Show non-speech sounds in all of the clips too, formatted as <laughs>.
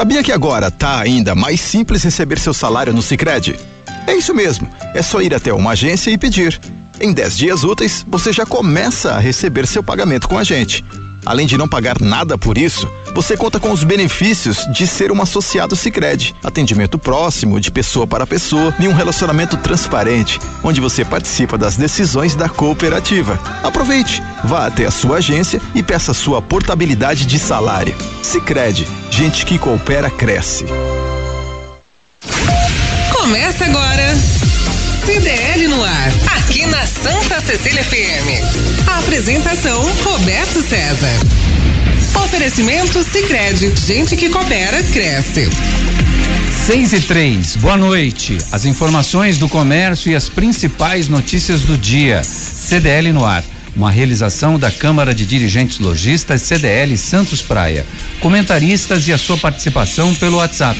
Sabia que agora tá ainda mais simples receber seu salário no Sicredi? É isso mesmo, é só ir até uma agência e pedir. Em 10 dias úteis, você já começa a receber seu pagamento com a gente. Além de não pagar nada por isso, você conta com os benefícios de ser um associado Sicredi, atendimento próximo, de pessoa para pessoa e um relacionamento transparente, onde você participa das decisões da cooperativa. Aproveite, vá até a sua agência e peça sua portabilidade de salário. Sicredi, gente que coopera cresce. Começa agora. CDL no ar, aqui na Santa Cecília FM. Apresentação Roberto César. Oferecimento Sicredi, gente que coopera cresce. 6 e 3, boa noite. As informações do comércio e as principais notícias do dia. CDL no ar. Uma realização da Câmara de Dirigentes Logistas CDL Santos Praia. Comentaristas e a sua participação pelo WhatsApp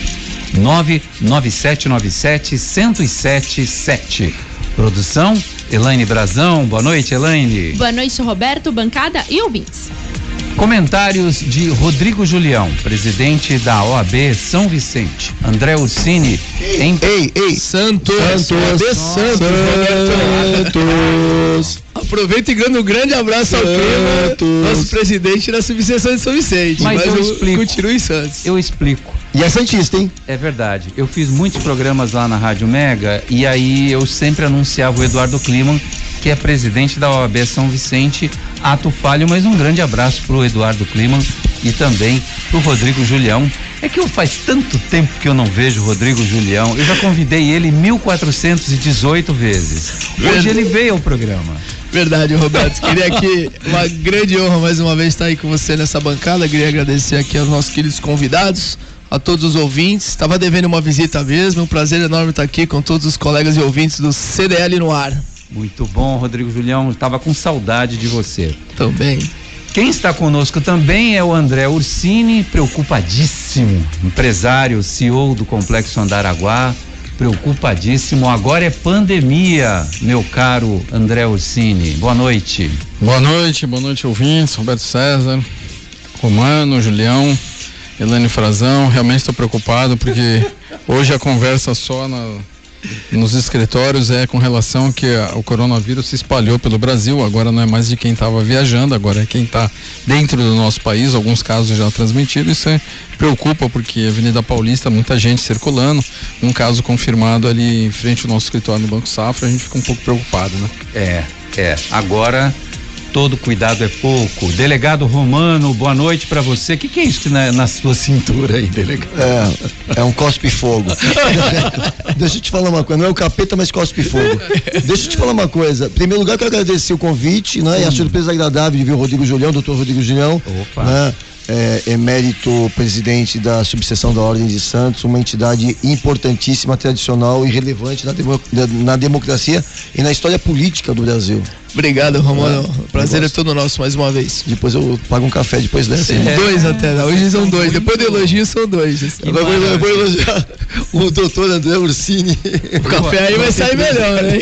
99797 1077. Produção Elaine Brazão. Boa noite, Elaine. Boa noite, Roberto, bancada e ouvintes. Comentários de Rodrigo Julião, presidente da OAB São Vicente. André Ursini, ei, em Ei, ei, Santos, Santos, Santos, Santos. Aproveita e grande um grande abraço ao Clima, nosso presidente da subseção de São Vicente. Mas eu explico. continue em Santos. Eu explico. E é Santista, hein? É verdade. Eu fiz muitos programas lá na Rádio Mega e aí eu sempre anunciava o Eduardo Kliman, que é presidente da OAB São Vicente. Ato falho, mas um grande abraço pro Eduardo Kliman e também pro Rodrigo Julião. É que eu faz tanto tempo que eu não vejo o Rodrigo Julião. Eu já convidei ele 1418 vezes. Hoje ele veio ao programa. Verdade, Roberto. <laughs> Queria aqui uma grande honra mais uma vez estar aí com você nessa bancada. Queria agradecer aqui aos nossos queridos convidados, a todos os ouvintes. Estava devendo uma visita mesmo. Um prazer enorme estar aqui com todos os colegas e ouvintes do CDL no ar. Muito bom, Rodrigo Julião. Estava com saudade de você. Também. Quem está conosco também é o André Ursini, preocupadíssimo, empresário, CEO do Complexo Andaraguá, preocupadíssimo. Agora é pandemia, meu caro André Ursini. Boa noite. Boa noite, boa noite, ouvintes. Roberto César, Romano, Julião, Helene Frazão. Realmente estou preocupado porque hoje a conversa só na, nos escritórios é com relação que o coronavírus se espalhou pelo Brasil. Agora não é mais de quem estava viajando, agora é quem está dentro do nosso país. Alguns casos já transmitidos. Isso é, preocupa porque Avenida Paulista, muita gente circulando. Um caso confirmado ali em frente ao nosso escritório no Banco Safra. A gente fica um pouco preocupado, né? É, é. Agora todo cuidado é pouco. Delegado Romano, boa noite para você. O que, que, é isso na, na sua cintura aí, delegado? É, é um cospe-fogo. <laughs> Deixa eu te falar uma coisa, não é o capeta, mas cospe-fogo. Deixa eu te falar uma coisa. Em primeiro lugar, eu quero agradecer o convite, né? Hum. E a surpresa agradável de ver o Rodrigo Julião, doutor Rodrigo Julião. Opa. Né? É, emérito presidente da subseção da Ordem de Santos, uma entidade importantíssima, tradicional e relevante na, na democracia e na história política do Brasil. Obrigado, Romano. É, Prazer é todo nosso mais uma vez. Depois eu pago um café depois dessa. É. Dois até, hoje são dois. Depois do elogio são dois. Agora vou, eu vou elogiar o doutor André Ursini. O café aí vai sair melhor, né?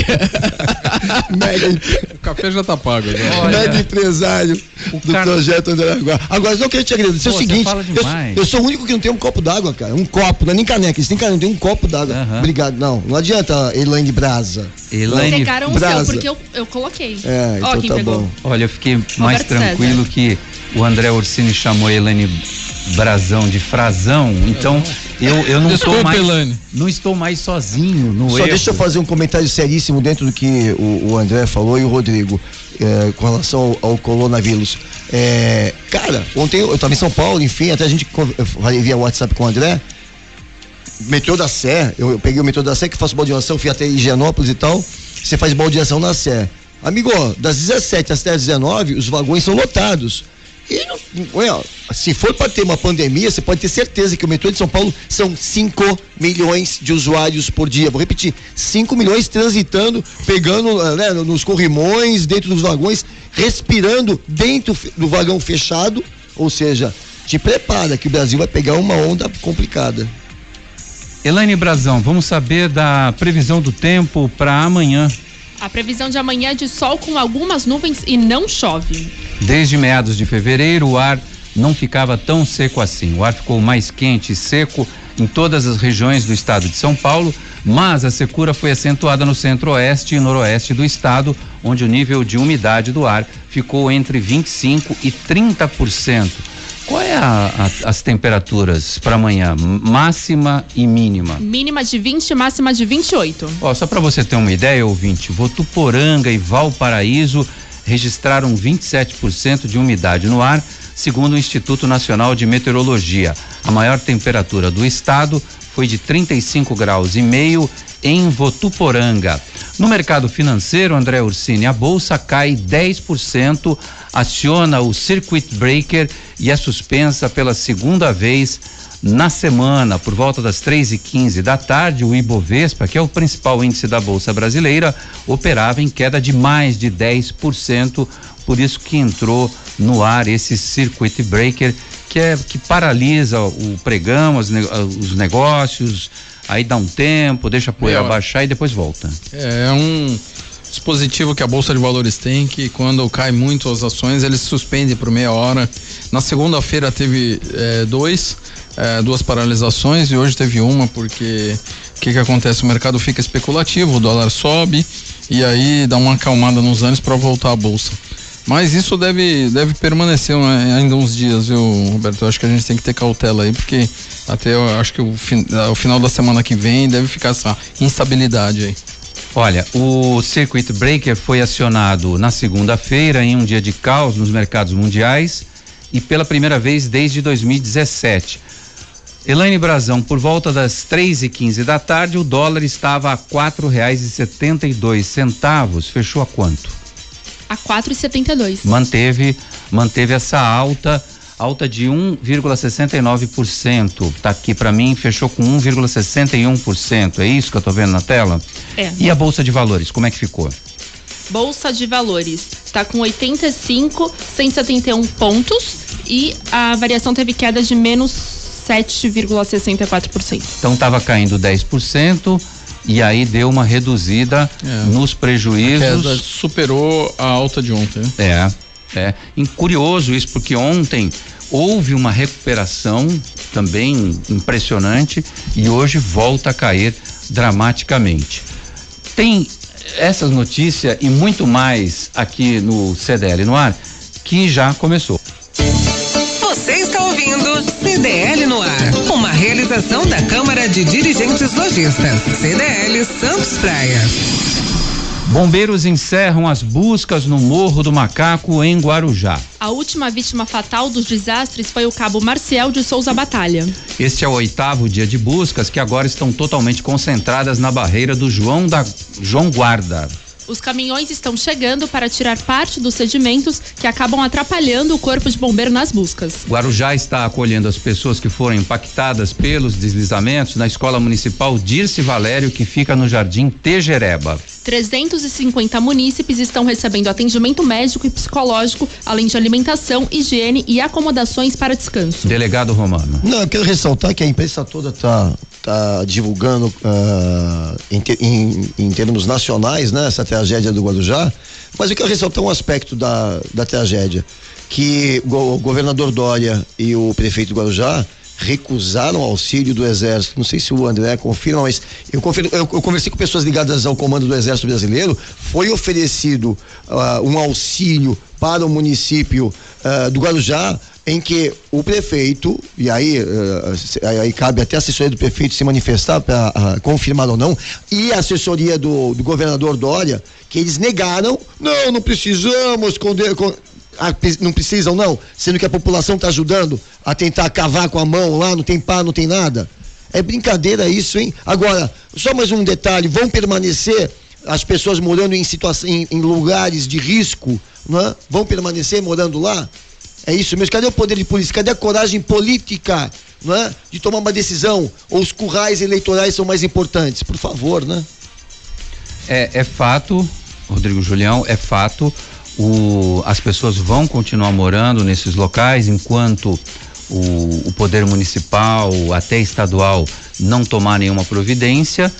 <laughs> Mega, o café já tá pago. Mega empresário o do cara... projeto André Agora. Agora, só queria te agradecer Pô, o seguinte: eu, eu, sou o único que não tem um copo d'água, cara. Um copo, não é nem caneca. Eles têm caneca, tem um copo d'água. Uhum. Obrigado. Não, não adianta, Elaine Brasa. Elaine Brasa. porque eu, eu coloquei. É, então Ó, tá pegou. bom. Olha, eu fiquei mais tranquilo César. que o André Orsini chamou a Helene Brazão de Frazão, então eu, eu não estou mais Elane. não estou mais sozinho no Só erro. deixa eu fazer um comentário seríssimo dentro do que o, o André falou e o Rodrigo é, com relação ao, ao coronavírus. É, cara, ontem eu estava em São Paulo, enfim, até a gente falei via WhatsApp com o André. Metrô da Sé, eu, eu peguei o metrô da Sé que faço baldeação, fui até Higienópolis e tal. Você faz baldeação na Sé. Amigo, das 17 às 19, os vagões são lotados. E não, se for para ter uma pandemia, você pode ter certeza que o metrô de São Paulo são 5 milhões de usuários por dia. Vou repetir: 5 milhões transitando, pegando né, nos corrimões, dentro dos vagões, respirando dentro do vagão fechado. Ou seja, te prepara que o Brasil vai pegar uma onda complicada. Elaine Brazão, vamos saber da previsão do tempo para amanhã. A previsão de amanhã é de sol com algumas nuvens e não chove. Desde meados de fevereiro, o ar não ficava tão seco assim. O ar ficou mais quente e seco em todas as regiões do estado de São Paulo, mas a secura foi acentuada no centro-oeste e noroeste do estado, onde o nível de umidade do ar ficou entre 25 e 30%. Qual é a, a, as temperaturas para amanhã? Máxima e mínima? Mínima de 20, máxima de 28. Ó, só para você ter uma ideia, ouvinte, Votuporanga e Valparaíso registraram 27% de umidade no ar, segundo o Instituto Nacional de Meteorologia. A maior temperatura do estado foi de 35 graus e meio em Votuporanga. No mercado financeiro, André Ursini, a bolsa cai 10%, aciona o circuit breaker e é suspensa pela segunda vez na semana, por volta das 3 e 15 da tarde, o Ibovespa, que é o principal índice da Bolsa Brasileira, operava em queda de mais de 10%, por isso que entrou no ar esse circuit breaker, que é que paralisa o pregão, os, os negócios, aí dá um tempo, deixa a poeira baixar e depois volta. É, é um dispositivo que a Bolsa de Valores tem, que quando cai muito as ações, ele suspende por meia hora. Na segunda-feira teve é, dois, é, duas paralisações e hoje teve uma, porque o que, que acontece? O mercado fica especulativo, o dólar sobe e aí dá uma acalmada nos anos para voltar à Bolsa. Mas isso deve, deve permanecer ainda uns dias, viu, Roberto? Eu acho que a gente tem que ter cautela aí, porque até eu acho que o, o final da semana que vem deve ficar essa instabilidade aí. Olha, o Circuit Breaker foi acionado na segunda-feira em um dia de caos nos mercados mundiais e pela primeira vez desde 2017. Elaine Brazão, por volta das três e quinze da tarde, o dólar estava a quatro reais e setenta e dois centavos. Fechou a quanto? A quatro e setenta e dois. Manteve, manteve essa alta alta de 1,69%. Tá aqui para mim, fechou com 1,61%. É isso que eu tô vendo na tela? É. E a bolsa de valores, como é que ficou? Bolsa de valores está com 85, 171 pontos e a variação teve queda de menos 7,64%. Então estava caindo 10% e aí deu uma reduzida é. nos prejuízos. A queda superou a alta de ontem. Né? É. É curioso isso, porque ontem houve uma recuperação também impressionante e hoje volta a cair dramaticamente. Tem essas notícias e muito mais aqui no CDL no ar, que já começou. Você está ouvindo CDL no ar, uma realização da Câmara de Dirigentes Lojistas, CDL Santos Praia. Bombeiros encerram as buscas no Morro do Macaco, em Guarujá. A última vítima fatal dos desastres foi o cabo Marcial de Souza Batalha. Este é o oitavo dia de buscas que agora estão totalmente concentradas na barreira do João da João Guarda. Os caminhões estão chegando para tirar parte dos sedimentos que acabam atrapalhando o corpo de bombeiro nas buscas. Guarujá está acolhendo as pessoas que foram impactadas pelos deslizamentos na Escola Municipal Dirce Valério, que fica no Jardim Tejereba. 350 munícipes estão recebendo atendimento médico e psicológico, além de alimentação, higiene e acomodações para descanso. Delegado Romano. Não, eu quero ressaltar que a imprensa toda está tá divulgando uh, em, em, em, termos nacionais, né, essa tragédia do Guarujá, mas eu quero ressaltar um aspecto da, da tragédia, que o governador Dória e o prefeito do Guarujá recusaram o auxílio do Exército. Não sei se o André confirma, mas eu, eu, eu conversei com pessoas ligadas ao comando do Exército Brasileiro. Foi oferecido uh, um auxílio para o município uh, do Guarujá em que o prefeito, e aí, uh, aí cabe até a assessoria do prefeito se manifestar para uh, confirmar ou não, e a assessoria do, do governador Dória, que eles negaram, não, não precisamos. Com, ah, não precisam não, sendo que a população está ajudando a tentar cavar com a mão lá, não tem pá, não tem nada. É brincadeira isso, hein? Agora, só mais um detalhe, vão permanecer as pessoas morando em situação em, em lugares de risco, não é? Vão permanecer morando lá? É isso mesmo. Cadê o poder de polícia? Cadê a coragem política, não é? De tomar uma decisão? Ou os currais eleitorais são mais importantes? Por favor, né? É, é fato, Rodrigo Julião, é fato o, as pessoas vão continuar morando nesses locais enquanto o, o poder municipal, até estadual, não tomar nenhuma providência.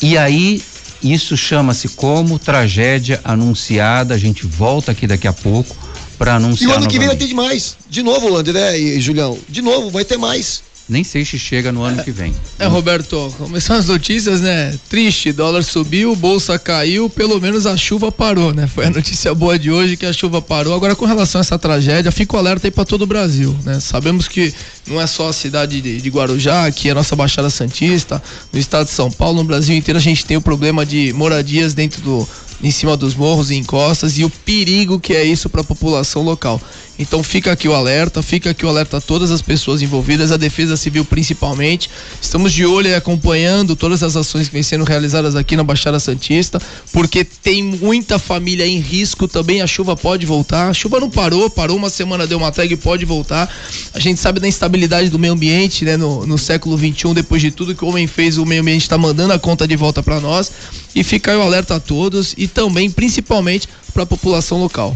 E aí isso chama-se como tragédia anunciada. A gente volta aqui daqui a pouco para anunciar. E o ano que vem vai ter demais. De novo, André e Julião. De novo, vai ter mais. Nem sei se chega no ano que vem. É, Roberto, começaram as notícias, né? Triste, dólar subiu, bolsa caiu, pelo menos a chuva parou, né? Foi a notícia boa de hoje que a chuva parou. Agora, com relação a essa tragédia, fica o alerta aí para todo o Brasil, né? Sabemos que não é só a cidade de, de Guarujá, aqui é a nossa Baixada Santista, no estado de São Paulo, no Brasil inteiro a gente tem o problema de moradias dentro do em cima dos morros e encostas e o perigo que é isso para a população local. Então fica aqui o alerta, fica aqui o alerta a todas as pessoas envolvidas, a Defesa Civil principalmente. Estamos de olho e acompanhando todas as ações que vêm sendo realizadas aqui na Baixada Santista, porque tem muita família em risco também. A chuva pode voltar. A chuva não parou, parou uma semana, deu uma tag e pode voltar. A gente sabe da instabilidade do meio ambiente, né, no, no século 21, depois de tudo que o homem fez, o meio ambiente está mandando a conta de volta para nós. E fica aí o alerta a todos e também, principalmente, para a população local.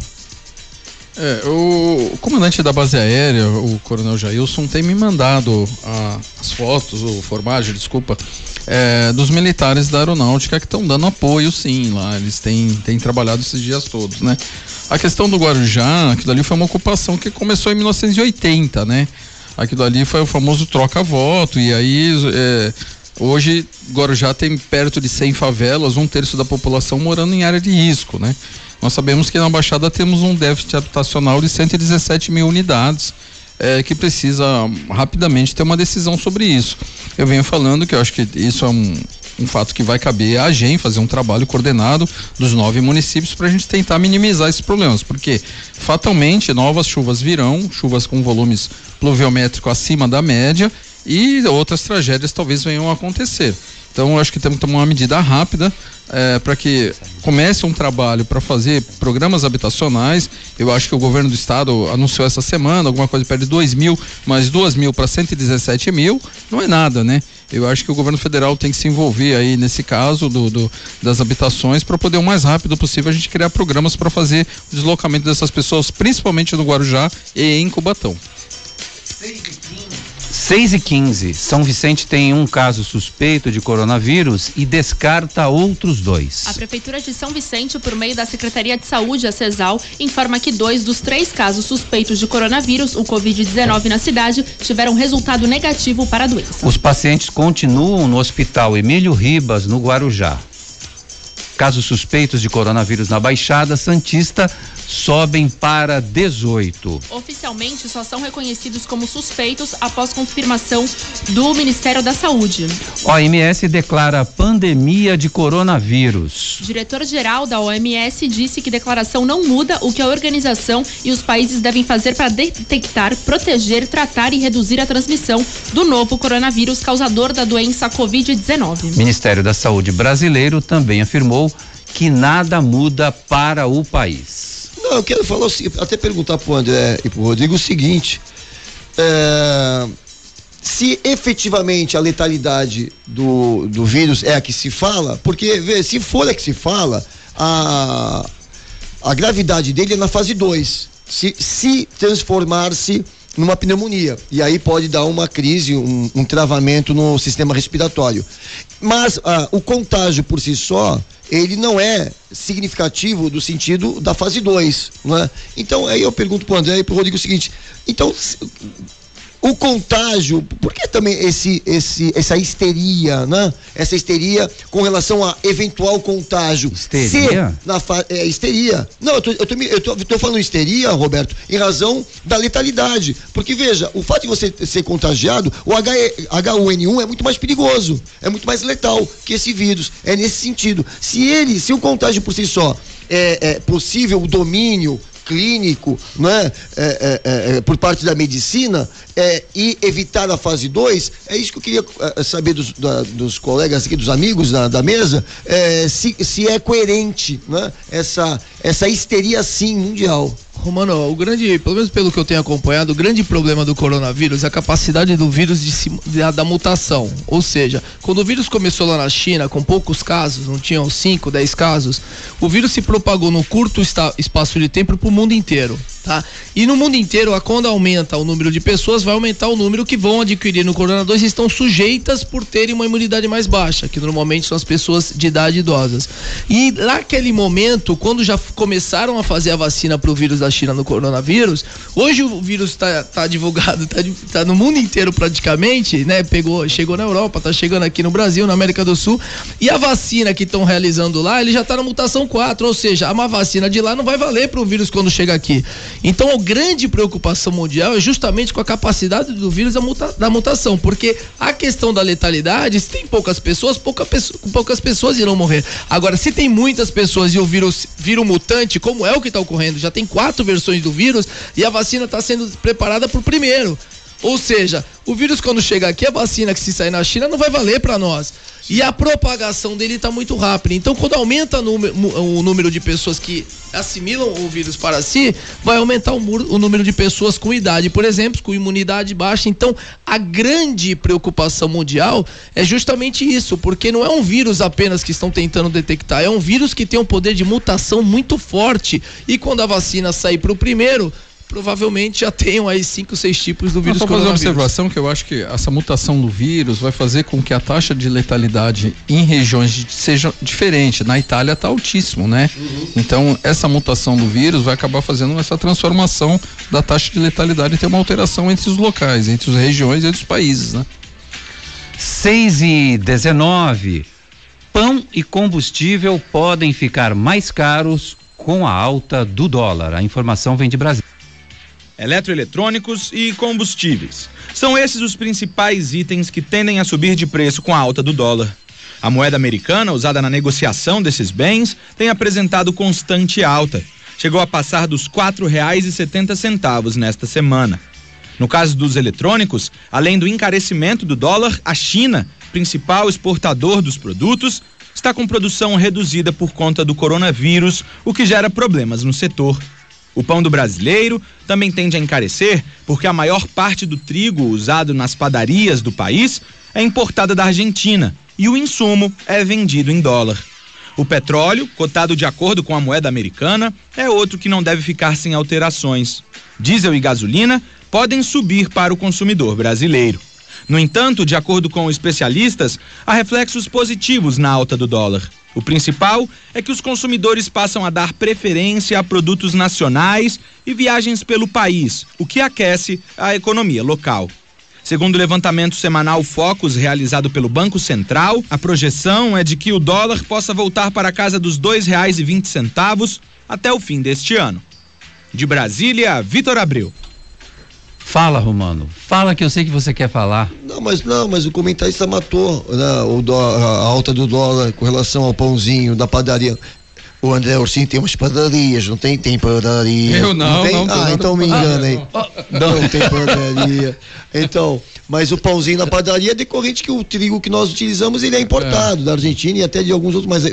É, o, comandante da base aérea, o coronel Jailson, tem me mandado a- as fotos, o formagem, desculpa, é, dos militares da aeronáutica que estão dando apoio, sim, lá. Eles têm, têm trabalhado esses dias todos, né? A questão do Guarujá, aquilo ali foi uma ocupação que começou em 1980, né? Aquilo ali foi o famoso troca-voto, e aí é, hoje Guarujá tem perto de 100 favelas, um terço da população morando em área de risco, né? Nós sabemos que na Baixada temos um déficit habitacional de 117 mil unidades, eh, que precisa rapidamente ter uma decisão sobre isso. Eu venho falando que eu acho que isso é um, um fato que vai caber a GEM fazer um trabalho coordenado dos nove municípios para a gente tentar minimizar esses problemas, porque fatalmente novas chuvas virão, chuvas com volumes pluviométricos acima da média e outras tragédias talvez venham a acontecer. Então, acho que temos que tomar uma medida rápida para que comece um trabalho para fazer programas habitacionais. Eu acho que o governo do estado anunciou essa semana alguma coisa perto de 2 mil, mais 2 mil para 117 mil. Não é nada, né? Eu acho que o governo federal tem que se envolver aí nesse caso do, do- das habitações para poder o mais rápido possível a gente criar programas para fazer o deslocamento dessas pessoas, principalmente no Guarujá e em Cubatão. 6 e 15. São Vicente tem um caso suspeito de coronavírus e descarta outros dois. A Prefeitura de São Vicente, por meio da Secretaria de Saúde, a CESAL, informa que dois dos três casos suspeitos de coronavírus, o Covid-19 na cidade, tiveram resultado negativo para a doença. Os pacientes continuam no Hospital Emílio Ribas, no Guarujá. Casos suspeitos de coronavírus na Baixada Santista sobem para 18. Oficialmente, só são reconhecidos como suspeitos após confirmação do Ministério da Saúde. OMS declara pandemia de coronavírus. O diretor-geral da OMS disse que declaração não muda o que a organização e os países devem fazer para detectar, proteger, tratar e reduzir a transmissão do novo coronavírus causador da doença Covid-19. Ministério da Saúde brasileiro também afirmou que nada muda para o país. Não, eu quero falar, o até perguntar pro André e pro Rodrigo o seguinte. é, se efetivamente a letalidade do, do vírus é a que se fala, porque, vê, se for a que se fala, a, a gravidade dele é na fase 2. Se, se transformar-se numa pneumonia. E aí pode dar uma crise, um, um travamento no sistema respiratório. Mas ah, o contágio por si só, ele não é significativo do sentido da fase 2, né? Então aí eu pergunto pro André e pro Rodrigo o seguinte, então o contágio, por que também esse, esse, essa histeria, né? Essa histeria com relação a eventual contágio. Histeria? Se na é, histeria. Não, eu tô, eu, tô, eu tô- tô falando histeria, Roberto, em razão da letalidade. Porque, veja, o fato de você ser contagiado, o H- H1N1 é muito mais perigoso, é muito mais letal que esse vírus. É nesse sentido. Se ele, se o contágio por si só é, é possível o domínio clínico, né, é, é, é, por parte da medicina é, e evitar a fase 2, é isso que eu queria é, saber dos, da- dos colegas aqui, dos amigos da, da mesa, se, se é coerente né, essa, essa histeria sim mundial. Romano, o grande, pelo menos pelo que eu tenho acompanhado, o grande problema do coronavírus é a capacidade do vírus de se, da, da mutação. Ou seja, quando o vírus começou lá na China, com poucos casos, não tinham 5, 10 casos, o vírus se propagou num curto esta- espaço de tempo para o mundo inteiro. Tá? E no mundo inteiro, quando aumenta o número de pessoas, vai aumentar o número que vão adquirir no Corona 2 e estão sujeitas por terem uma imunidade mais baixa, que normalmente são as pessoas de idade idosas. E naquele momento, quando já começaram a fazer a vacina para o vírus da China no coronavírus, hoje o vírus está tá divulgado, está tá no mundo inteiro praticamente, né? Pegou, chegou na Europa, está chegando aqui no Brasil, na América do Sul, e a vacina que estão realizando lá, ele já está na mutação 4, ou seja, uma vacina de lá não vai valer para o vírus quando chega aqui. Então, a grande preocupação mundial é justamente com a capacidade do vírus da, muta, da mutação, porque a questão da letalidade, se tem poucas pessoas, pouca poucas pessoas irão morrer. Agora, se tem muitas pessoas e o vírus vira um mutante, como é o que está ocorrendo, já tem quatro versões do vírus e a vacina está sendo preparada para o primeiro. Ou seja, o vírus quando chega aqui, a vacina que se sair na China não vai valer para nós. E a propagação dele está muito rápida. Então, quando aumenta o número de pessoas que assimilam o vírus para si, vai aumentar o, número de pessoas com idade, por exemplo, com imunidade baixa. Então, a grande preocupação mundial é justamente isso, porque não é um vírus apenas que estão tentando detectar, é um vírus que tem um poder de mutação muito forte. E quando a vacina sair para o primeiro, provavelmente já tenham aí cinco, seis tipos do vírus Só fazer uma observação que eu acho que essa mutação do vírus vai fazer com que a taxa de letalidade em regiões seja diferente. Na Itália está altíssimo, né? Uhum. Então essa mutação do vírus vai acabar fazendo essa transformação da taxa de letalidade e ter uma alteração entre os locais, entre as regiões e entre os países, né? 6 e 19. Pão e combustível podem ficar mais caros com a alta do dólar. A informação vem de Brasília eletroeletrônicos e combustíveis. São esses os principais itens que tendem a subir de preço com a alta do dólar. A moeda americana, usada na negociação desses bens, tem apresentado constante alta. Chegou a passar dos R$ 4,70 nesta semana. No caso dos eletrônicos, além do encarecimento do dólar, a China, principal exportador dos produtos, está com produção reduzida por conta do coronavírus, o que gera problemas no setor. O pão do brasileiro também tende a encarecer porque a maior parte do trigo usado nas padarias do país é importada da Argentina e o insumo é vendido em dólar. O petróleo, cotado de acordo com a moeda americana, é outro que não deve ficar sem alterações. Diesel e gasolina podem subir para o consumidor brasileiro. No entanto, de acordo com especialistas, há reflexos positivos na alta do dólar. O principal é que os consumidores passam a dar preferência a produtos nacionais e viagens pelo país, o que aquece a economia local. Segundo o levantamento semanal Focus realizado pelo Banco Central, a projeção é de que o dólar possa voltar para a casa dos R$ 2,20 até o fim deste ano. De Brasília, Vitor Abreu. Fala, Romano. Fala que eu sei que você quer falar. Não, mas não, mas o comentarista matou né, o a alta do dólar com relação ao pãozinho da padaria. O André Ursinho tem umas padarias, não tem? Tem padaria. Eu não, não, tem? não Ah, então me enganei. Ah, não. não tem padaria. Então, mas o pãozinho na padaria é decorrente que o trigo que nós utilizamos ele é importado é. da Argentina e até de alguns outros, mas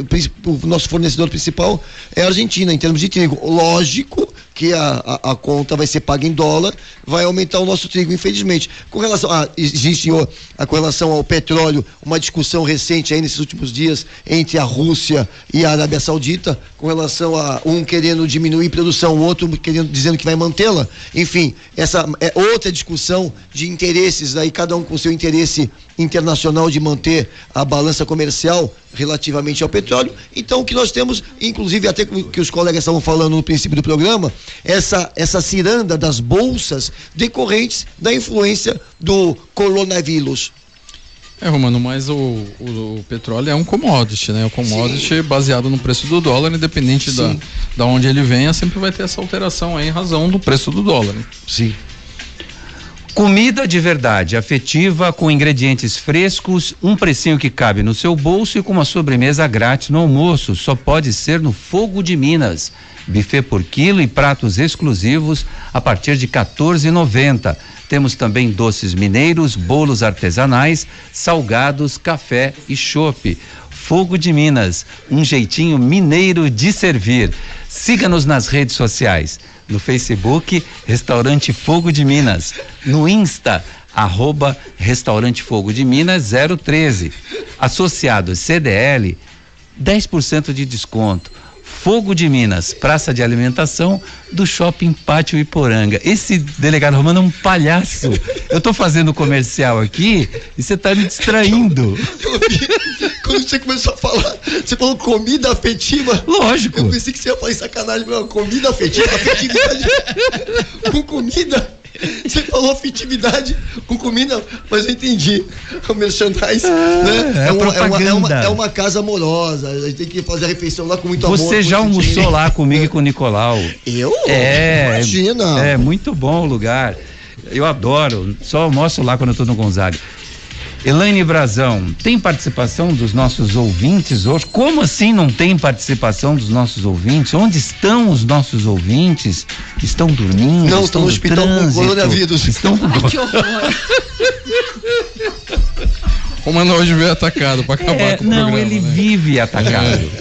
o nosso fornecedor principal é a Argentina em termos de trigo. Lógico que a, a, a, conta vai ser paga em dólar, vai aumentar o nosso trigo, infelizmente. Com relação a, existe a, com relação ao petróleo, uma discussão recente aí nesses últimos dias entre a Rússia e a Arábia Saudita, com relação a um querendo diminuir produção, o outro querendo, dizendo que vai mantê-la. Enfim, essa é outra discussão de interesses aí, cada um com seu interesse internacional de manter a balança comercial relativamente ao petróleo. Então, o que nós temos, inclusive até que os colegas estavam falando no princípio do programa, essa essa ciranda das bolsas decorrentes da influência do coronavírus. É, Romano, mas o, o, o, petróleo é um commodity, né? O commodity Sim. baseado no preço do dólar, independente da, da onde ele venha, sempre vai ter essa alteração aí em razão do preço do dólar. Sim. Comida de verdade, afetiva, com ingredientes frescos, um precinho que cabe no seu bolso e com uma sobremesa grátis no almoço. Só pode ser no Fogo de Minas. Buffet por quilo e pratos exclusivos a partir de 14,90. Temos também doces mineiros, bolos artesanais, salgados, café e chopp. Fogo de Minas, um jeitinho mineiro de servir. Siga-nos nas redes sociais no Facebook Restaurante Fogo de Minas, no Insta arroba Restaurante Fogo de Minas 013. Associados CDL, 10% de desconto. Fogo de Minas, praça de alimentação do Shopping Pátio Iporanga. Esse delegado Romano é um palhaço. Eu tô fazendo comercial aqui e você tá me distraindo. Eu <laughs> vi, quando você começou a falar, você falou comida afetiva. Lógico. Eu pensei que você ia falar em sacanagem, mas comida afetiva, afetividade <laughs> com comida. Você falou afetividade com comida, mas eu entendi. O merchandise, né? é uma, uma, propaganda. uma, é uma casa amorosa. A gente tem que fazer a refeição lá com muito amor. Você já almoçou sentimento. lá comigo e com o Nicolau? Eu? É. Imagina. É muito bom o lugar. Eu adoro. Só almoço lá quando eu tô no Gonzaga. Elaine Brazão, tem participação dos nossos ouvintes hoje? Como assim não tem participação dos nossos ouvintes? Onde estão os nossos ouvintes? Estão dormindo? Não, estão no hospital com trânsito? coronavírus. Estão Que horror. O Mano hoje veio atacado pra acabar É, com o não, programa. ele né? vive atacado.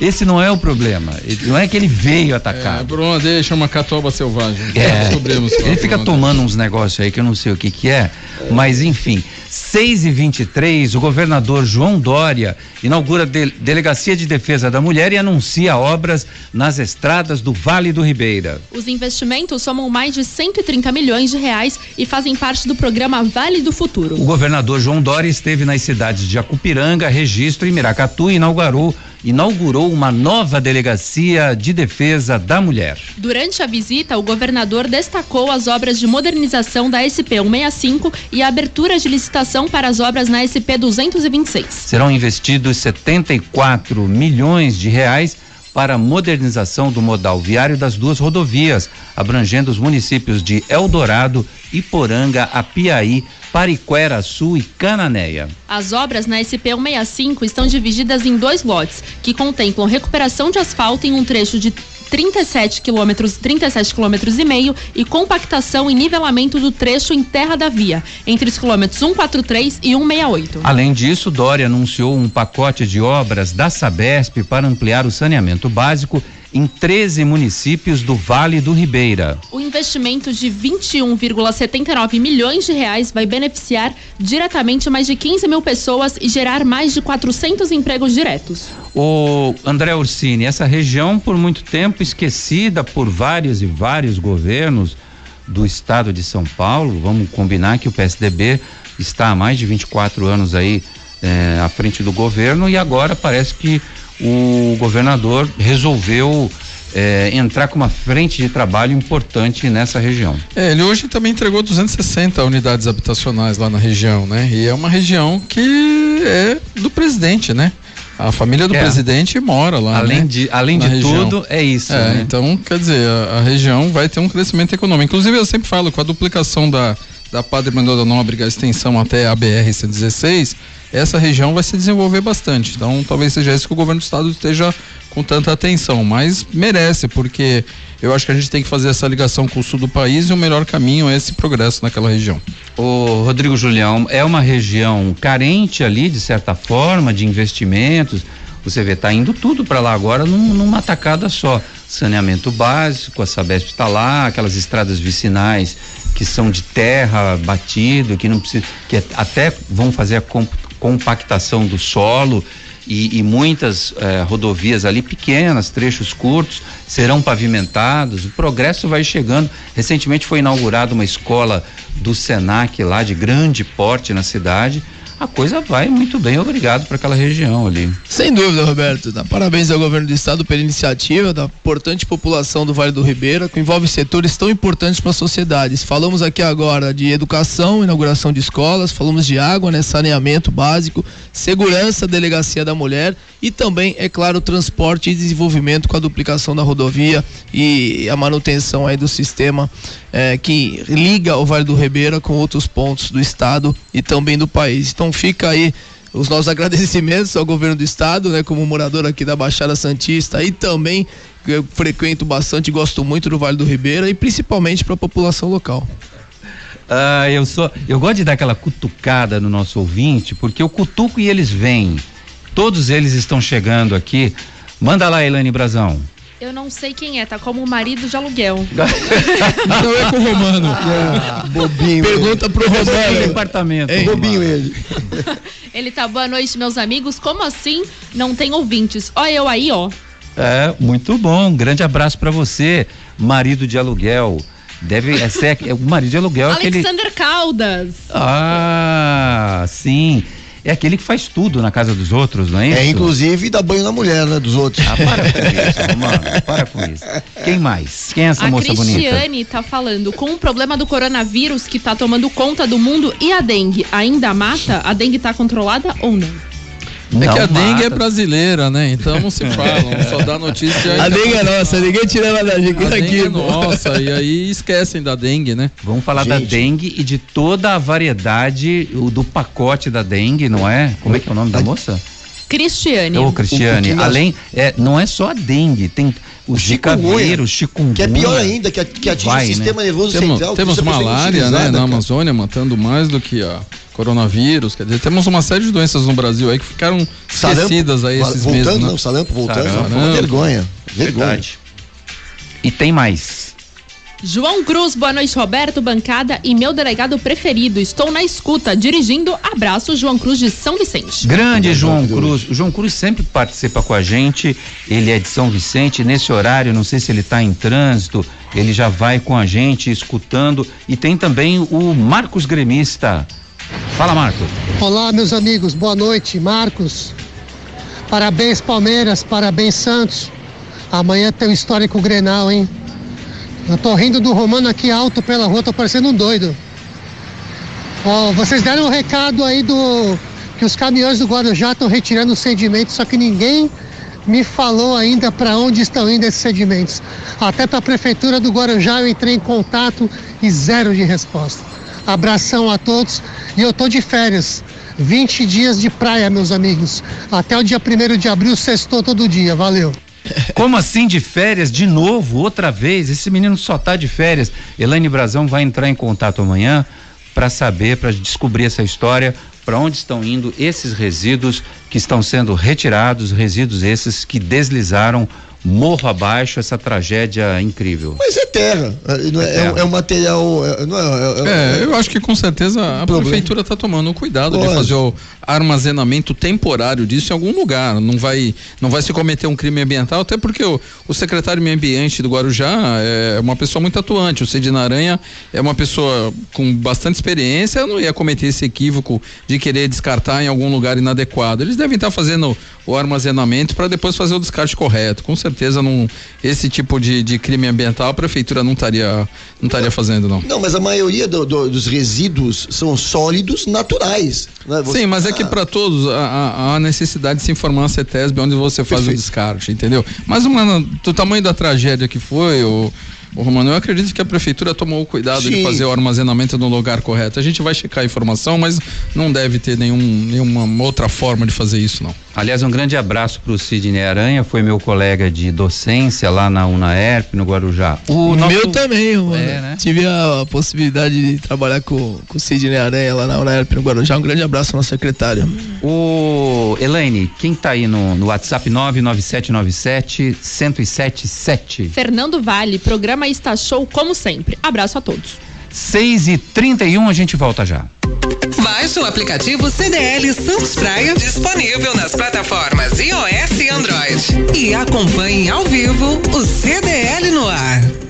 Esse não é o problema. Não é que ele veio É, atacado. Bruno deixa uma catoba selvagem. É, Descobrimos é ele o fica tomando uns negócios aí que eu não sei o que que é, mas enfim. 6 e 23 o governador João Dória inaugura a de- Delegacia de Defesa da Mulher e anuncia obras nas estradas do Vale do Ribeira. Os investimentos somam mais de 130 milhões de reais e fazem parte do programa Vale do Futuro. O governador João Dória esteve nas cidades de Acupiranga, Registro e Miracatu e inaugurou, inaugurou uma nova delegacia de defesa da mulher. Durante a visita, o governador destacou as obras de modernização da SP 165 e a abertura de licitação para as obras na SP 226. Serão investidos 74 milhões de reais para a modernização do modal viário das duas rodovias, abrangendo os municípios de Eldorado, Iporanga, Apiaí, Pariquera Sul e Cananéia. As obras na SP 165 estão divididas em dois lotes, que contemplam recuperação de asfalto em um trecho de 37 quilômetros, 37 quilômetros e meio e compactação e nivelamento do trecho em terra da via, entre os quilômetros 143 e 168. Além disso, Dória anunciou um pacote de obras da Sabesp para ampliar o saneamento básico em 13 municípios do Vale do Ribeira. O investimento de 21,79 milhões de reais vai beneficiar diretamente mais de 15 mil pessoas e gerar mais de 400 empregos diretos. O André Ursini, essa região por muito tempo esquecida por vários e vários governos do estado de São Paulo, vamos combinar que o PSDB está há mais de 24 anos aí eh, à frente do governo e agora parece que o governador resolveu eh, entrar com uma frente de trabalho importante nessa região. É, ele hoje também entregou 260 unidades habitacionais lá na região, né? E é uma região que é do presidente, né? A família do É. presidente mora lá. além né? de, além Na de região. tudo, é isso. É, né? então, quer dizer, a, a região vai ter um crescimento econômico. Inclusive, eu sempre falo, com a duplicação da, da Padre Manuel da Nóbrega, a extensão até a BR-116, essa região vai se desenvolver bastante. Então, talvez seja isso que o governo do estado esteja com tanta atenção, mas merece, porque eu acho que a gente tem que fazer essa ligação com o sul do país e o melhor caminho é esse progresso naquela região. O Rodrigo Julião, é uma região carente ali, de certa forma, de investimentos. Você vê, tá indo tudo para lá agora num- numa tacada só. Saneamento básico, a Sabesp está lá, aquelas estradas vicinais que são de terra batido, que não precisa, que até vão fazer a compactação do solo e, e muitas eh, rodovias ali pequenas, trechos curtos, serão pavimentados. O progresso vai chegando. Recentemente foi inaugurada uma escola do Senac lá de grande porte na cidade. A coisa vai muito bem, obrigado para aquela região ali. Sem dúvida, Roberto. Parabéns ao governo do estado pela iniciativa da importante população do Vale do Ribeira, que envolve setores tão importantes para a sociedade. Falamos aqui agora de educação, inauguração de escolas, falamos de água, né, saneamento básico, segurança, delegacia da mulher e também, é claro, transporte e desenvolvimento com a duplicação da rodovia e a manutenção aí do sistema eh, que liga o Vale do Ribeira com outros pontos do estado e também do país. Então fica aí os nossos <laughs> agradecimentos ao governo do estado, né, como morador aqui da Baixada Santista e também eu frequento bastante gosto muito do Vale do Ribeira e principalmente para a população local. Ah, eu sou, eu gosto de dar aquela cutucada no nosso ouvinte, porque eu cutuco e eles vêm. Todos eles estão chegando aqui. Manda lá, Elaine Brazão. Eu não sei quem é, tá como marido de aluguel. <laughs> Não é com o Romano. Ah, bobinho. Pergunta pro No Romano. departamento. Ei, Bobinho ele. <laughs> Ele tá, boa noite, meus amigos. Como assim não tem ouvintes? Ó, eu aí, ó. É, muito bom. Um grande abraço para você, marido de aluguel. Deve ser é, o marido de aluguel é aquele. Alexander Caldas. Ah, sim. É aquele que faz tudo na casa dos outros, não é isso? É, inclusive dá banho na mulher, né? Dos outros. Ah, para com isso, Romano. Para com isso. Quem mais? Quem é essa a moça bonita? Cristiane tá falando, com o problema do coronavírus que tá tomando conta do mundo e a dengue ainda mata? A dengue tá controlada ou não? É Não que a dengue mata. é brasileira, né? Então não se <laughs> fala, só dá notícia. A dengue é nossa, ninguém tira nada da gente A dengue aqui, é nossa, e aí esquecem da dengue, né? Vamos falar da Gente. dengue e de toda a variedade o, do pacote da dengue, não é? Como é que é o nome da moça? Cristiane. Ô, Cristiane, o que- além, é, não é só a dengue, tem o zika Chikungunya. Que é pior ainda, que, que atinge Vai, o né? sistema nervoso Temos, central. temos consegue malária, né, na. Amazônia, matando mais do que a coronavírus. Quer dizer, temos uma série de doenças no Brasil aí que ficaram Sarampo, esquecidas aí esses voltando, meses, né? não, sarampo voltando, Sarampo. foi uma vergonha. Vergonha. Verdade. E tem mais. João Cruz, boa noite, Roberto, bancada e meu delegado preferido. Estou na escuta, dirigindo. Abraço, João Cruz de São Vicente. Grande João. Cruz. O João Cruz sempre participa com a gente. Ele é de São Vicente. Nesse horário, não sei se ele está em trânsito. Ele já vai com a gente, escutando. E tem também o Marcos Gremista. Fala, Marcos. Olá, meus amigos, boa noite, Marcos. Parabéns, Palmeiras, parabéns, Santos. Amanhã tem um histórico Grenal, hein? Eu tô rindo do Romano aqui alto pela rua, tô parecendo um doido. Ó, vocês deram um recado aí do que os caminhões do Guarujá estão retirando os sedimentos, só que ninguém me falou ainda para onde estão indo esses sedimentos. Até para a prefeitura do Guarujá eu entrei em contato e zero de resposta. Abração a todos e eu tô de férias. 20 dias de praia, meus amigos. Até o dia 1 de abril, sextou todo dia. Valeu. <laughs> Como assim de férias? De novo, outra vez? Esse menino só tá de férias. Elaine Brazão vai entrar em contato amanhã para saber, para descobrir essa história, para onde estão indo esses resíduos que estão sendo retirados, resíduos esses que deslizaram morro abaixo, essa tragédia incrível. Mas é terra. É, é, É terra. é um- é um material. é- não é, é- É, eu acho que com certeza a Problema. prefeitura está tomando cuidado de fazer o armazenamento temporário disso em algum lugar. Não vai, não vai se cometer um crime ambiental, até porque o, o secretário de Meio Ambiente do Guarujá é uma pessoa muito atuante. O Cidina Aranha é uma pessoa com bastante experiência, não ia cometer esse equívoco de querer descartar em algum lugar inadequado. Eles devem estar fazendo o armazenamento para depois fazer o descarte correto. Com certeza, não, esse tipo de, de crime ambiental a prefeitura não estaria não estaria fazendo, não. Não, mas a maioria do- do- dos resíduos são sólidos naturais. né? Você- Sim, mas é que Ah, para todos há- necessidade de se informar a CETESB onde você faz Perfeito. o descarte, entendeu? Mas uma, do tamanho da tragédia que foi, o, Romano, eu acredito que a prefeitura tomou o cuidado de Sim. fazer o armazenamento no lugar correto. A gente vai checar a informação, mas não deve ter nenhum, nenhuma outra forma de fazer isso, não. Aliás, um grande abraço para o Sidney Aranha, foi meu colega de docência lá na UNAERP, no Guarujá. O nosso- Meu também, mano. É, né? Tive a, possibilidade de trabalhar com, com o Sidney Aranha lá na UNERP no Guarujá. Um grande abraço ao nosso secretário. O Elaine, quem tá aí no, no WhatsApp 99797 1077? Fernando Vale, programa Está Show como sempre. Abraço a todos. 6 e 31 a gente volta já. Baixe o aplicativo CDL Santos Praia, disponível nas plataformas iOS e Android. E acompanhe ao vivo o CDL no ar.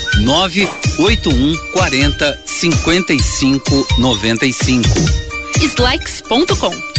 981 40 55 95. Slex.com.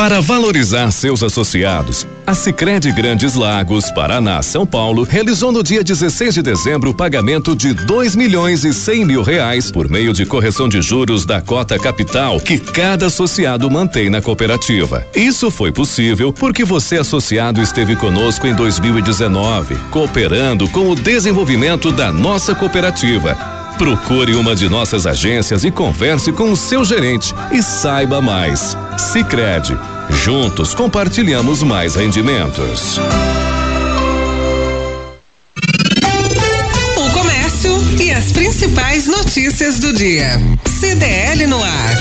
Para valorizar seus associados, a Sicredi Grandes Lagos, Paraná, São Paulo, realizou no dia 16 de dezembro o pagamento de dois milhões e cem mil reais por meio de correção de juros da cota capital que cada associado mantém na cooperativa. Isso foi possível porque você associado esteve conosco em 2019, cooperando com o desenvolvimento da nossa cooperativa. Procure uma de nossas agências e converse com o seu gerente e saiba mais. Sicredi, juntos compartilhamos mais rendimentos. O comércio e as principais notícias do dia. CDL no ar.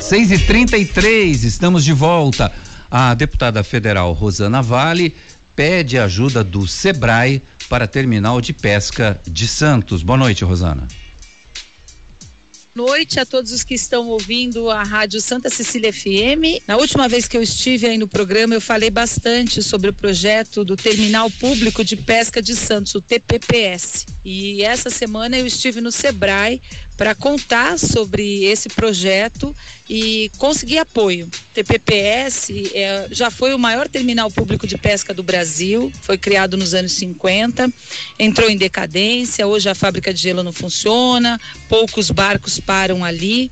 6 e 33 estamos de volta. A deputada federal Rosana Vale pede ajuda do Sebrae para terminal de pesca de Santos. Boa noite, Rosana noite a todos os que estão ouvindo a Rádio Santa Cecília FM. Na última vez que eu estive aí no programa, eu falei bastante sobre o projeto do Terminal Público de Pesca de Santos, o TPPS. E essa semana eu estive no Sebrae para contar sobre esse projeto e conseguir apoio. TPPS é, já foi o maior terminal público de pesca do Brasil, foi criado nos anos 50, entrou em decadência, hoje a fábrica de gelo não funciona, poucos barcos param ali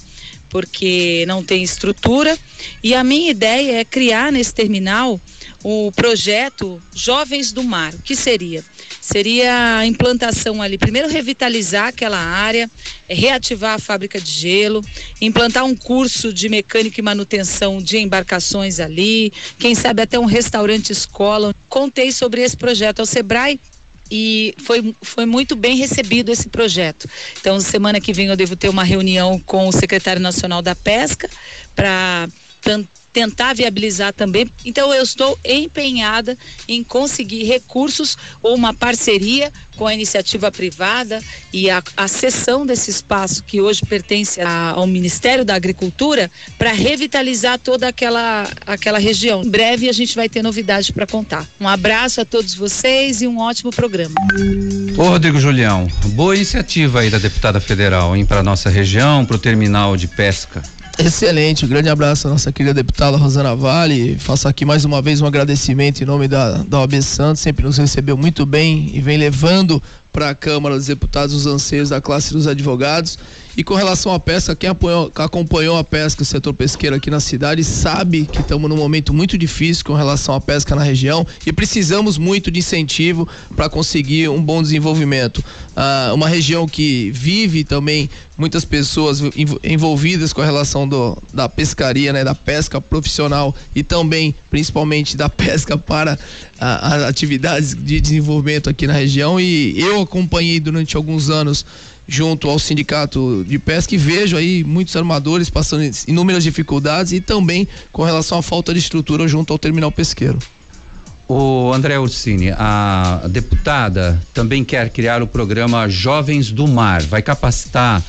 porque não tem estrutura. E a minha ideia é criar nesse terminal o projeto Jovens do Mar. Que seria? Seria a implantação ali, primeiro revitalizar aquela área, reativar a fábrica de gelo, implantar um curso de mecânica e manutenção de embarcações ali, quem sabe até um restaurante escola. Contei sobre esse projeto ao Sebrae e foi, foi muito bem recebido esse projeto. Então, semana que vem eu devo ter uma reunião com o secretário nacional da pesca para tentar viabilizar também. Então eu estou empenhada em conseguir recursos ou uma parceria com a iniciativa privada e a, a cessão desse espaço que hoje pertence a, ao Ministério da Agricultura para revitalizar toda aquela, aquela região. Em breve a gente vai ter novidade para contar. Um abraço a todos vocês e um ótimo programa. Ô Rodrigo Julião, boa iniciativa aí da deputada federal, para nossa região, para o terminal de pesca. Excelente, um grande abraço à nossa querida deputada Rosana Vale. Faço aqui mais uma vez um agradecimento em nome da, da OAB Santos, sempre nos recebeu muito bem e vem levando para a Câmara dos Deputados os anseios da classe dos advogados. E com relação à pesca, quem apoiou, acompanhou a pesca, o setor pesqueiro aqui na cidade, sabe que estamos num momento muito difícil com relação à pesca na região e precisamos muito de incentivo para conseguir um bom desenvolvimento. Ah, uma região que vive também muitas pessoas envolvidas com a relação do, da pescaria, né, da pesca profissional e também, principalmente, da <laughs> pesca para as atividades de desenvolvimento aqui na região. E eu acompanhei durante alguns anos junto ao sindicato de pesca e vejo aí muitos armadores passando inúmeras dificuldades e também com relação à falta de estrutura junto ao terminal pesqueiro. O André Ursini, a deputada também quer criar o programa Jovens do Mar, vai capacitar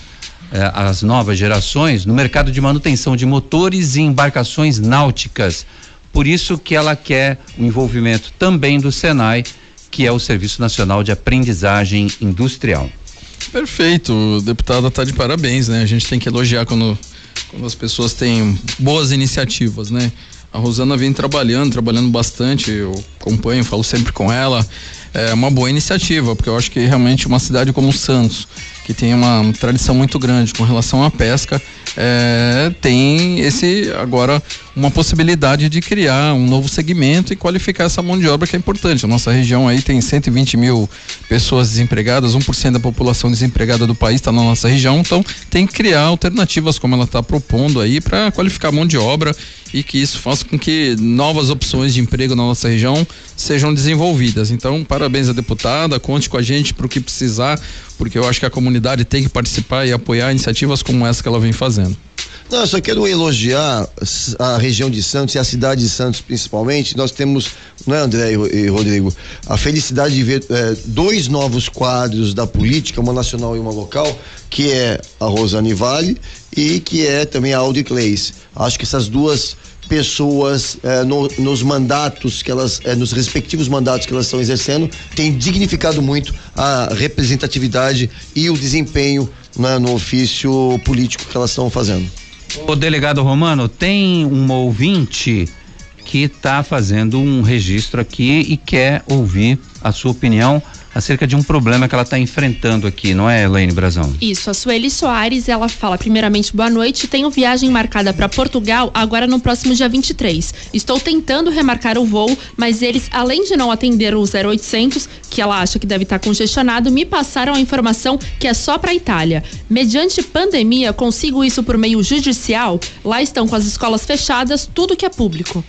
eh, as novas gerações no mercado de manutenção de motores e embarcações náuticas. Por isso que ela quer o envolvimento também do Senai, que é o Serviço Nacional de Aprendizagem Industrial. Perfeito, o deputado está de parabéns, né? A gente tem que elogiar quando, quando as pessoas têm boas iniciativas, né? A Rosana vem trabalhando, trabalhando bastante, eu acompanho, falo sempre com ela. É uma boa iniciativa, porque eu acho que realmente uma cidade como Santos, que tem uma tradição muito grande com relação à pesca, é, tem esse agora uma possibilidade de criar um novo segmento e qualificar essa mão de obra que é importante. A nossa região aí tem 120 mil pessoas desempregadas, 1% da população desempregada do país está na nossa região, então tem que criar alternativas como ela está propondo aí para qualificar a mão de obra e que isso faça com que novas opções de emprego na nossa região sejam desenvolvidas. Então, parabéns à deputada, conte com a gente para o que precisar, porque eu acho que a comunidade tem que participar e apoiar iniciativas como essa que ela vem fazendo. Não, eu só quero elogiar a região de Santos e a cidade de Santos principalmente. Nós temos, não é, André e Rodrigo, a felicidade de ver é, dois novos quadros da política, uma nacional e uma local, que é a Rosane Vale e que é também a Audi Clays. Acho que essas duas pessoas eh, no, nos mandatos que elas, eh, nos respectivos mandatos que elas estão exercendo, têm dignificado muito a representatividade e o desempenho né, no ofício político que elas estão fazendo. O delegado Romano, tem um ouvinte que está fazendo um registro aqui e quer ouvir a sua opinião acerca de um problema que ela está enfrentando aqui, não é, Elaine Brazão? Isso, a Sueli Soares, ela fala primeiramente boa noite, tenho viagem marcada para Portugal agora no próximo dia 23. Estou tentando remarcar o voo, mas eles, além de não atender o 0800, que ela acha que deve estar congestionado, me passaram a informação que é só para Itália. Mediante pandemia, consigo isso por meio judicial? Lá estão com as escolas fechadas, tudo que é público.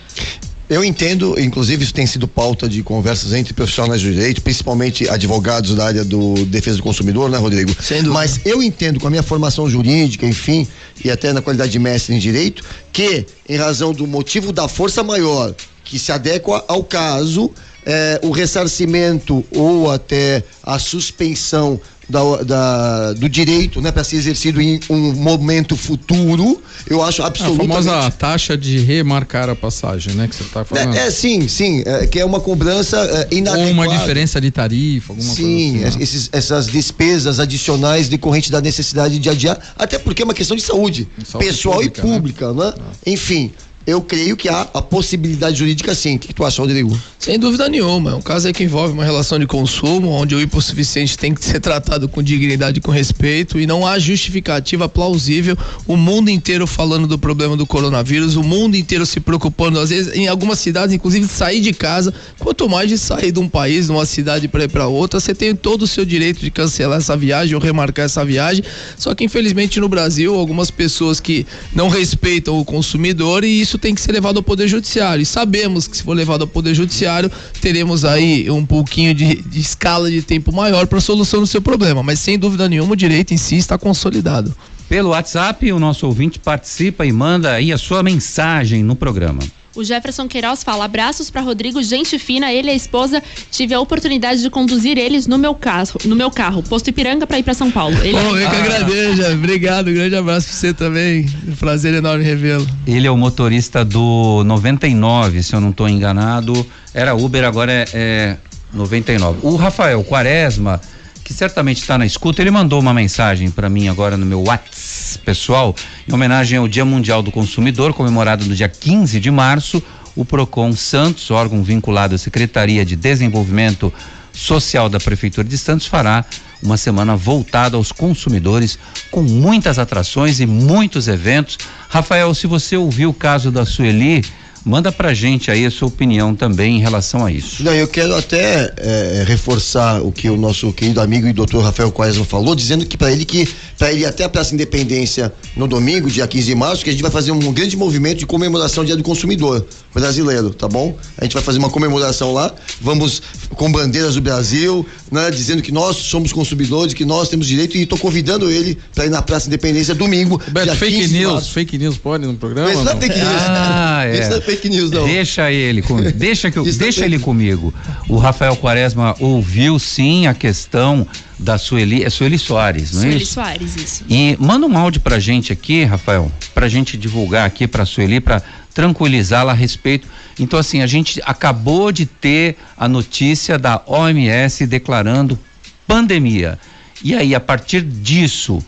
Eu entendo, inclusive isso tem sido pauta de conversas entre profissionais do direito, principalmente advogados da área do defesa do consumidor, né, Rodrigo? Mas eu entendo com a minha formação jurídica, enfim, e até na qualidade de mestre em direito, que em razão do motivo da força maior que se adequa ao caso, eh, o ressarcimento ou até a suspensão da, da- do direito, né, para ser exercido em um momento futuro, eu acho A absolutamente famosa taxa de remarcar a passagem, né? Que você tá falando. é, é, sim, sim, é, que é uma cobrança é, Ou inadequada. uma diferença de tarifa, alguma Sim, coisa assim. né? essas despesas adicionais decorrentes da necessidade de adiar, até porque é uma questão de saúde, Saúde pessoal pública, e pública, né? Enfim, eu creio que há a possibilidade jurídica sim. O que, que tu acha, Rodrigo? Sem dúvida nenhuma. É um caso aí que envolve uma relação de consumo, onde o hipossuficiente tem que ser tratado com dignidade e com respeito, e não há justificativa plausível. O mundo inteiro falando do problema do coronavírus, o mundo inteiro se preocupando, às vezes, em algumas cidades, inclusive, sair de casa. Quanto mais de sair de um país, de uma cidade para ir para outra, você tem todo o seu direito de cancelar essa viagem ou remarcar essa viagem. Só que, infelizmente, no Brasil, algumas pessoas que não respeitam o consumidor e isso tem que ser levado ao Poder Judiciário. E sabemos que se for levado ao Poder Judiciário, teremos aí um pouquinho de, de escala de tempo maior para a solução do seu problema. Mas sem dúvida nenhuma, o direito em si está consolidado. Pelo WhatsApp, o nosso ouvinte participa e manda aí a sua mensagem no programa. O Jefferson Queiroz fala: abraços para Rodrigo, gente fina, ele e a esposa. Tive a oportunidade de conduzir eles no meu carro, no meu carro, posto Ipiranga para ir para São Paulo. Ele Bom, eu que agradeço, Jeff. Obrigado, um grande abraço para você também. Um prazer enorme revê-lo. Ele é o motorista do 99, se eu não estou enganado. Era Uber, agora é, é 99. O Rafael Quaresma, que certamente está na escuta, ele mandou uma mensagem para mim agora no meu WhatsApp pessoal, em homenagem ao Dia Mundial do Consumidor, comemorado no dia 15 de março. O Procon Santos, órgão vinculado à Secretaria de Desenvolvimento Social da Prefeitura de Santos, fará uma semana voltada aos consumidores, com muitas atrações e muitos eventos. Rafael, se você ouviu o caso da Sueli, manda pra gente aí a sua opinião também em relação a isso. Não, eu quero até eh, reforçar o que o nosso querido amigo e doutor Rafael Quaresma falou, dizendo que para ele que para ele ir até a Praça Independência no domingo, dia 15 de março, que a gente vai fazer um grande movimento de comemoração do Dia do Consumidor brasileiro, tá bom? A gente vai fazer uma comemoração lá, vamos com bandeiras do Brasil, né, dizendo que nós somos consumidores, que nós temos direito e estou convidando ele para ir na Praça Independência domingo, Roberto, dia fake 15 de news, março. fake news pode no programa? Não é não? fake news. Ah, <laughs> é. Não é fake news, não. Deixa ele, com, <laughs> deixa, que eu, deixa também. ele comigo. O Rafael Quaresma ouviu sim a questão da Sueli, é Sueli Soares, não é Sueli isso? Soares, isso. E manda um áudio pra gente aqui, Rafael, pra gente divulgar aqui pra Sueli, pra tranquilizá-la a respeito. Então, assim, a gente acabou de ter a notícia da OMS declarando pandemia. E aí, a partir disso,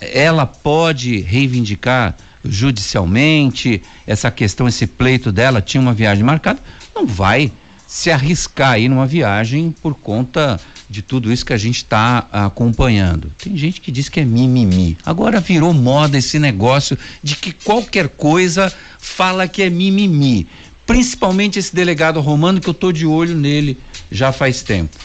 ela pode reivindicar judicialmente essa questão, esse pleito dela, tinha uma viagem marcada, não vai se arriscar aí numa viagem por conta de tudo isso que a gente está acompanhando. Tem gente que diz que é mimimi. Agora virou moda esse negócio de que qualquer coisa fala que é mimimi. Principalmente esse delegado romano que eu tô de olho nele já faz tempo.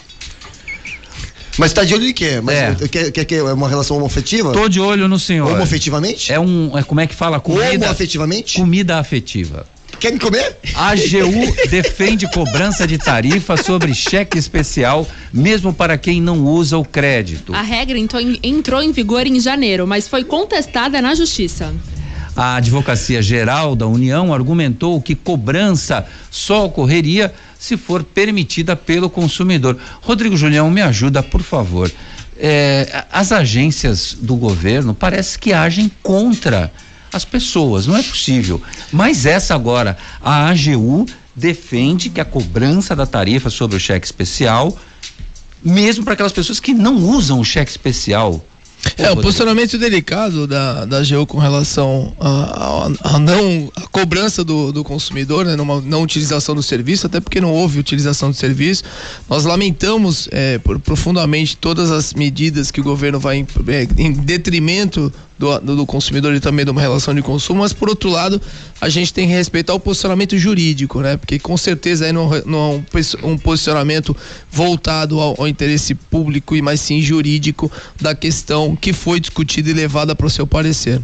Mas tá de olho em quê? Mas É. quer, quer que é uma relação homoafetiva? Tô de olho no senhor. Homoafetivamente? É um, é, como é que fala? Comida, Homoafetivamente? comida afetiva. Quer me comer? A AGU defende cobrança de tarifa sobre cheque especial, mesmo para quem não usa o crédito. A regra então, entrou em vigor em janeiro, mas foi contestada na justiça. A Advocacia Geral da União argumentou que cobrança só ocorreria se for permitida pelo consumidor. Rodrigo Julião, me ajuda, por favor. É, as agências do governo parece que agem contra as pessoas, não é possível. Mas essa agora, a AGU defende que a cobrança da tarifa sobre o cheque especial, mesmo para aquelas pessoas que não usam o cheque especial, É, o posicionamento delicado da, da AGU com relação a, a, a não a cobrança do, do consumidor, né, numa não utilização do serviço, até porque não houve utilização do serviço. Nós lamentamos é, por, profundamente todas as medidas que o governo vai em, é, em detrimento do, do, consumidor e também de uma relação de consumo, mas por outro lado, a gente tem que respeitar o posicionamento jurídico, né? Porque com certeza aí não, não é um, posicionamento voltado ao, ao, interesse público e mais sim jurídico da questão que foi discutida e levada para o seu parecer.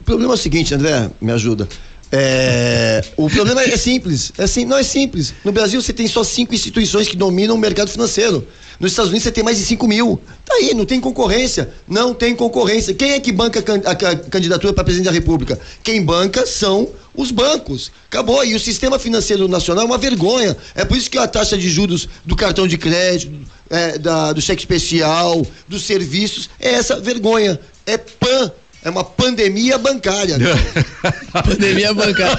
O problema é o seguinte, André, me ajuda. É, o problema é simples, é assim, não é simples. No Brasil você tem só cinco instituições que dominam o mercado financeiro. Nos Estados Unidos você tem mais de 5 mil. Tá aí, não tem concorrência. Não tem concorrência. Quem é que banca a, candidatura para presidente da República? Quem banca são os bancos. Acabou. E o sistema financeiro nacional é uma vergonha. É por isso que a taxa de juros do cartão de crédito, é, da, do cheque especial, dos serviços, é essa vergonha. É pan é uma pandemia bancária. <laughs> pandemia bancária.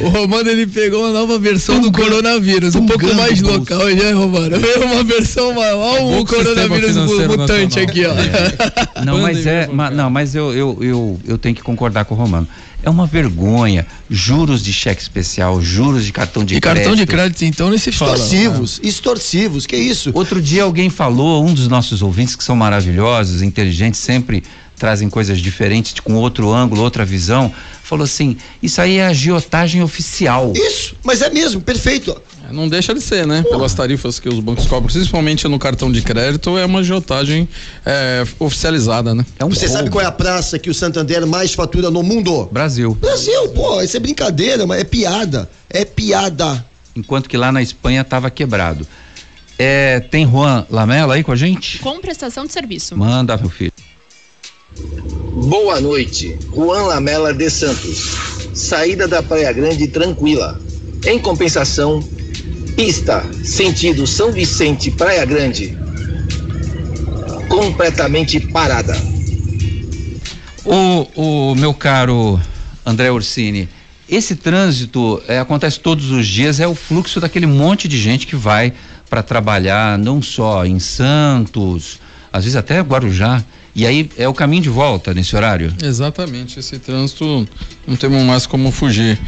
O Romano ele pegou uma nova versão do coronavírus, um pouco mais local, né, Romano? Veio uma versão maior, o coronavírus mutante aqui, ó. É. Não, mas é, mas, não, mas eu, eu, eu, eu tenho que concordar com o Romano. É uma vergonha. Juros de cheque especial, juros de cartão de e crédito. E cartão de crédito, então, nesse fala. Extorsivos, ah. extorsivos, que isso? Outro dia alguém falou, um dos nossos ouvintes que são maravilhosos, inteligentes, sempre trazem coisas diferentes, com outro ângulo, outra visão, falou assim: isso aí é agiotagem oficial. Isso, mas é mesmo, perfeito. É, não deixa de ser, né? Porra. Pelas tarifas que os bancos cobram, principalmente no cartão de crédito, é uma agiotagem é, oficializada, né? É um Você sabe qual é a praça que o Santander mais fatura no mundo? Brasil. Brasil, pô, isso é brincadeira, mas é piada. É piada. Enquanto que lá na Espanha estava quebrado. É, tem Juan Lamela aí com a gente? Com prestação de serviço. Manda, meu filho. Boa noite, Juan Lamela de Santos. Saída da Praia Grande tranquila. Em compensação, pista sentido São Vicente Praia Grande completamente parada. O, o meu caro André Orsini, esse trânsito é, acontece todos os dias, é o fluxo daquele monte de gente que vai para trabalhar não só em Santos, às vezes até Guarujá, e aí é o caminho de volta nesse horário? Exatamente, esse trânsito não temos mais como fugir.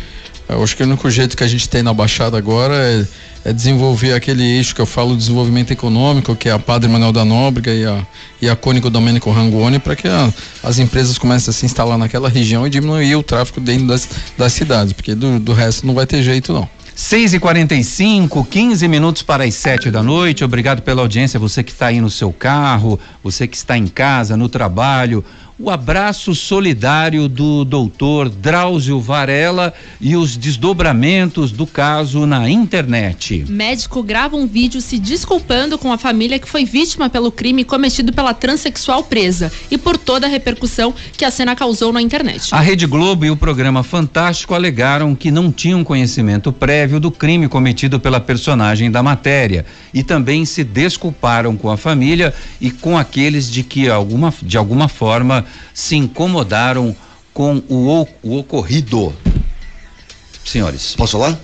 Eu acho que o único jeito que a gente tem na Baixada agora é, é desenvolver aquele eixo que eu falo desenvolvimento econômico, que é a Padre Manuel da Nóbrega e a, e a Cônico Domênico Rangoni, para que a, as empresas comecem a se instalar naquela região e diminuir o tráfego dentro das, das cidades, porque do, do resto não vai ter jeito não. 6 e 45 15 minutos para as 7 da noite. Obrigado pela audiência. Você que está aí no seu carro, você que está em casa, no trabalho o abraço solidário do doutor Drauzio Varela e os desdobramentos do caso na internet. Médico grava um vídeo se desculpando com a família que foi vítima pelo crime cometido pela transexual presa e por toda a repercussão que a cena causou na internet. A Rede Globo e o programa Fantástico alegaram que não tinham conhecimento prévio do crime cometido pela personagem da matéria e também se desculparam com a família e com aqueles de que alguma, de alguma forma se incomodaram com o, o ocorrido. Senhores. Posso falar?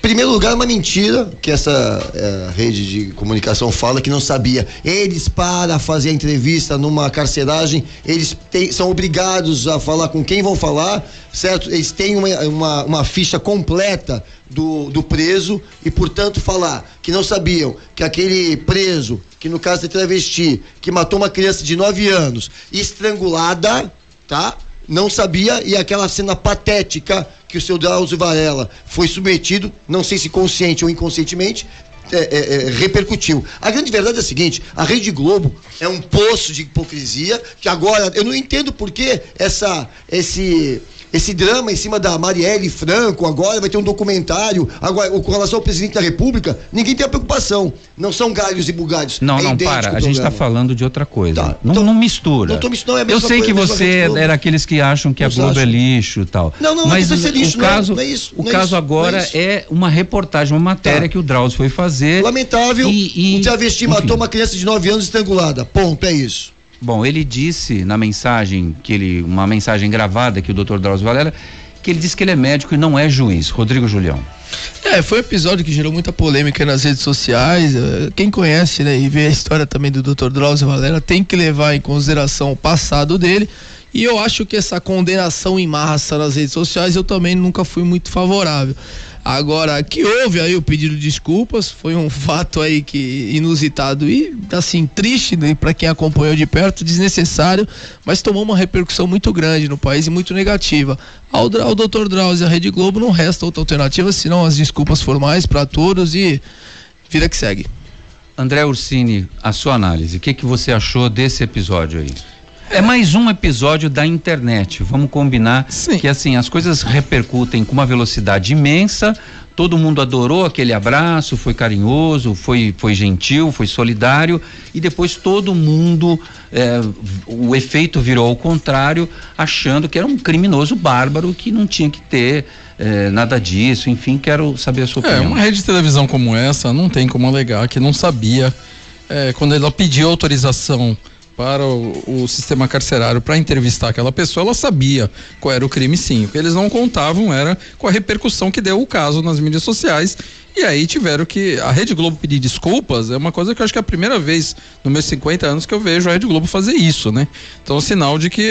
Primeiro lugar, é uma mentira que essa é, rede de comunicação fala que não sabia. Eles, para fazer a entrevista numa carceragem, eles têm, são obrigados a falar com quem vão falar, certo? Eles têm uma, uma, uma, ficha completa do, do preso e, portanto, falar que não sabiam que aquele preso, que no caso é travesti, que matou uma criança de 9 anos, estrangulada, tá? Não sabia e aquela cena patética que o seu Drauzio Varela foi submetido, não sei se consciente ou inconscientemente, é, é, é, repercutiu. A grande verdade é a seguinte: a Rede Globo é um poço de hipocrisia que agora eu não entendo por que essa esse esse drama em cima da Marielle Franco, agora vai ter um documentário, agora com relação ao presidente da República, ninguém tem a preocupação. Não são galhos e bugalhos. Não, é não, para. A gente está falando de outra coisa. Tá, não, então, não mistura. Não tô misturando, é Eu sei coisa, que você era aqueles que acham que a Globo é lixo e tal. Não, não, mas não o, lixo, o caso, não é, isso. O caso isso, agora é, é, uma reportagem, uma matéria tá. que o Drauzio foi fazer. Lamentável. E, e, um travesti matou uma criança de 9 anos estrangulada. Ponto, é isso. Bom, ele disse na mensagem que ele, uma mensagem gravada que o Dr. Drauzio Valera, que ele disse que ele é médico e não é juiz. Rodrigo Julião. É, foi um episódio que gerou muita polêmica nas redes sociais. Eh, Quem conhece, né, e vê a história também do Dr. Drauzio Valera, tem que levar em consideração o passado dele. E eu acho que essa condenação em massa nas redes sociais eu também nunca fui muito favorável. Agora, que houve aí o pedido de desculpas, foi um fato aí que inusitado e assim triste né, para quem acompanhou de perto, desnecessário, mas tomou uma repercussão muito grande no país e muito negativa. Ao, ao Dr. Drauzio e à Rede Globo não resta outra alternativa senão as desculpas formais para todos e vida que segue. André Ursini, a sua análise, o que, que você achou desse episódio aí? É mais um episódio da internet. Vamos combinar que assim as coisas repercutem com uma velocidade imensa. Todo mundo adorou aquele abraço, foi carinhoso, foi, foi gentil, foi solidário e depois todo mundo é, o efeito virou ao contrário, achando que era um criminoso bárbaro que não tinha que ter é, nada disso. Enfim, quero saber a sua É, opinião. uma rede de televisão como essa não tem como alegar que não sabia. é, quando ela pediu autorização para o, o sistema carcerário para entrevistar aquela pessoa, ela sabia qual era o crime sim. O que eles não contavam era com a repercussão que deu o caso nas mídias sociais. E aí tiveram que. A Rede Globo pedir desculpas é uma coisa que eu acho que é a primeira vez nos meus 50 anos que eu vejo a Rede Globo fazer isso, né? Então, é sinal de que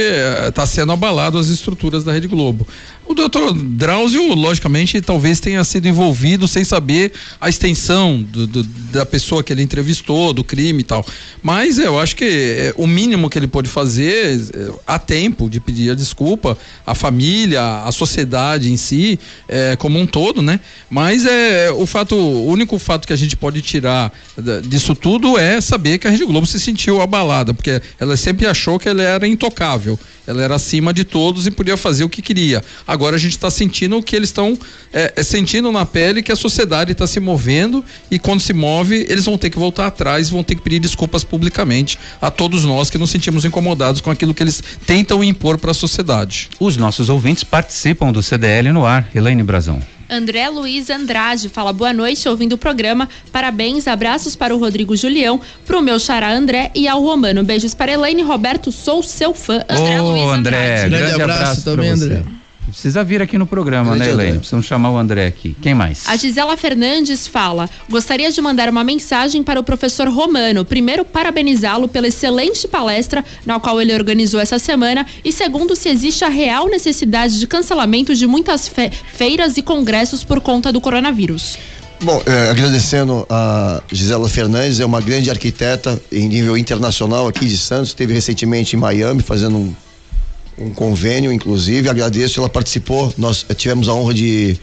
está sendo abalado as estruturas da Rede Globo. O doutor Drauzio, logicamente, talvez tenha sido envolvido sem saber a extensão do- do- da pessoa que ele entrevistou, do crime e tal. Mas eu acho que é, o mínimo que ele pode fazer, é, há tempo de pedir a desculpa à família, à sociedade em si, é, como um todo, né? Mas é o fato, o único fato que a gente pode tirar disso tudo é saber que a Rede Globo se sentiu abalada, porque ela sempre achou que ela era intocável. Ela era acima de todos e podia fazer o que queria. Agora a gente está sentindo o que eles estão é, é, sentindo na pele que a sociedade está se movendo e quando se move, eles vão ter que voltar atrás, vão ter que pedir desculpas publicamente a todos nós que nos sentimos incomodados com aquilo que eles tentam impor para a sociedade. Os nossos ouvintes participam do CDL no ar. Elaine Brazão. André Luiz Andrade fala boa noite, ouvindo o programa. Parabéns, abraços para o Rodrigo Julião, pro meu xará André e ao Romano. Beijos para Elaine Roberto, sou seu fã. André Ô, Luiz André, Andrade. grande, abraço, pra também, você. André. Precisa vir aqui no programa, Grande né, Elaine? André. Precisamos chamar o André aqui. Quem mais? A Gisela Fernandes fala: Gostaria de mandar uma mensagem para o professor Romano. Primeiro, parabenizá-lo pela excelente palestra na qual ele organizou essa semana. E segundo, se existe a real necessidade de cancelamento de muitas fe- feiras e congressos por conta do coronavírus. Bom, eh, agradecendo a Gisela Fernandes, é uma grande arquiteta em nível internacional aqui de Santos, esteve recentemente em Miami fazendo um, um convênio, inclusive, agradeço, ela participou, nós eh, tivemos a honra de,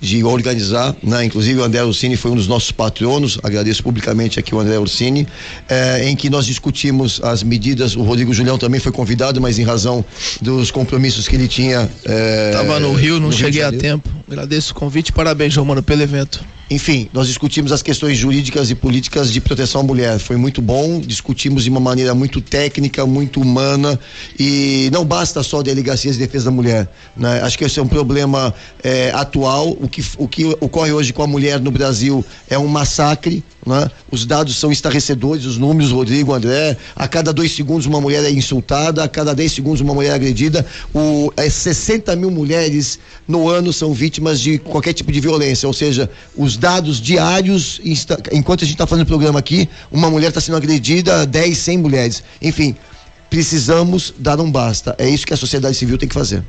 de organizar, né? Inclusive o André Ursini foi um dos nossos patronos, agradeço publicamente aqui o André Ursini, eh, em que nós discutimos as medidas, o Rodrigo Julião também foi convidado, mas em razão dos compromissos que ele tinha. eh, Tava no Rio, não de cheguei a Janeiro. tempo. Agradeço o convite, parabéns, Romano, pelo evento. Enfim, nós discutimos as questões jurídicas e políticas de proteção à mulher. Foi muito bom, discutimos de uma maneira muito técnica, muito humana e não basta só delegacias de defesa da mulher. né? Acho que esse é um problema eh, atual. O que, o que ocorre hoje com a mulher no Brasil é um massacre. Né? Os dados são estarrecedores, os números, Rodrigo, André. A cada dois segundos uma mulher é insultada, a cada dez segundos uma mulher é agredida. O, é 60 mil mulheres no ano são vítimas de qualquer tipo de violência, ou seja, os dados diários, insta- enquanto a gente está fazendo o programa aqui, uma mulher está sendo agredida, 10, 100 mulheres. Enfim, precisamos dar um basta. É isso que a sociedade civil tem que fazer.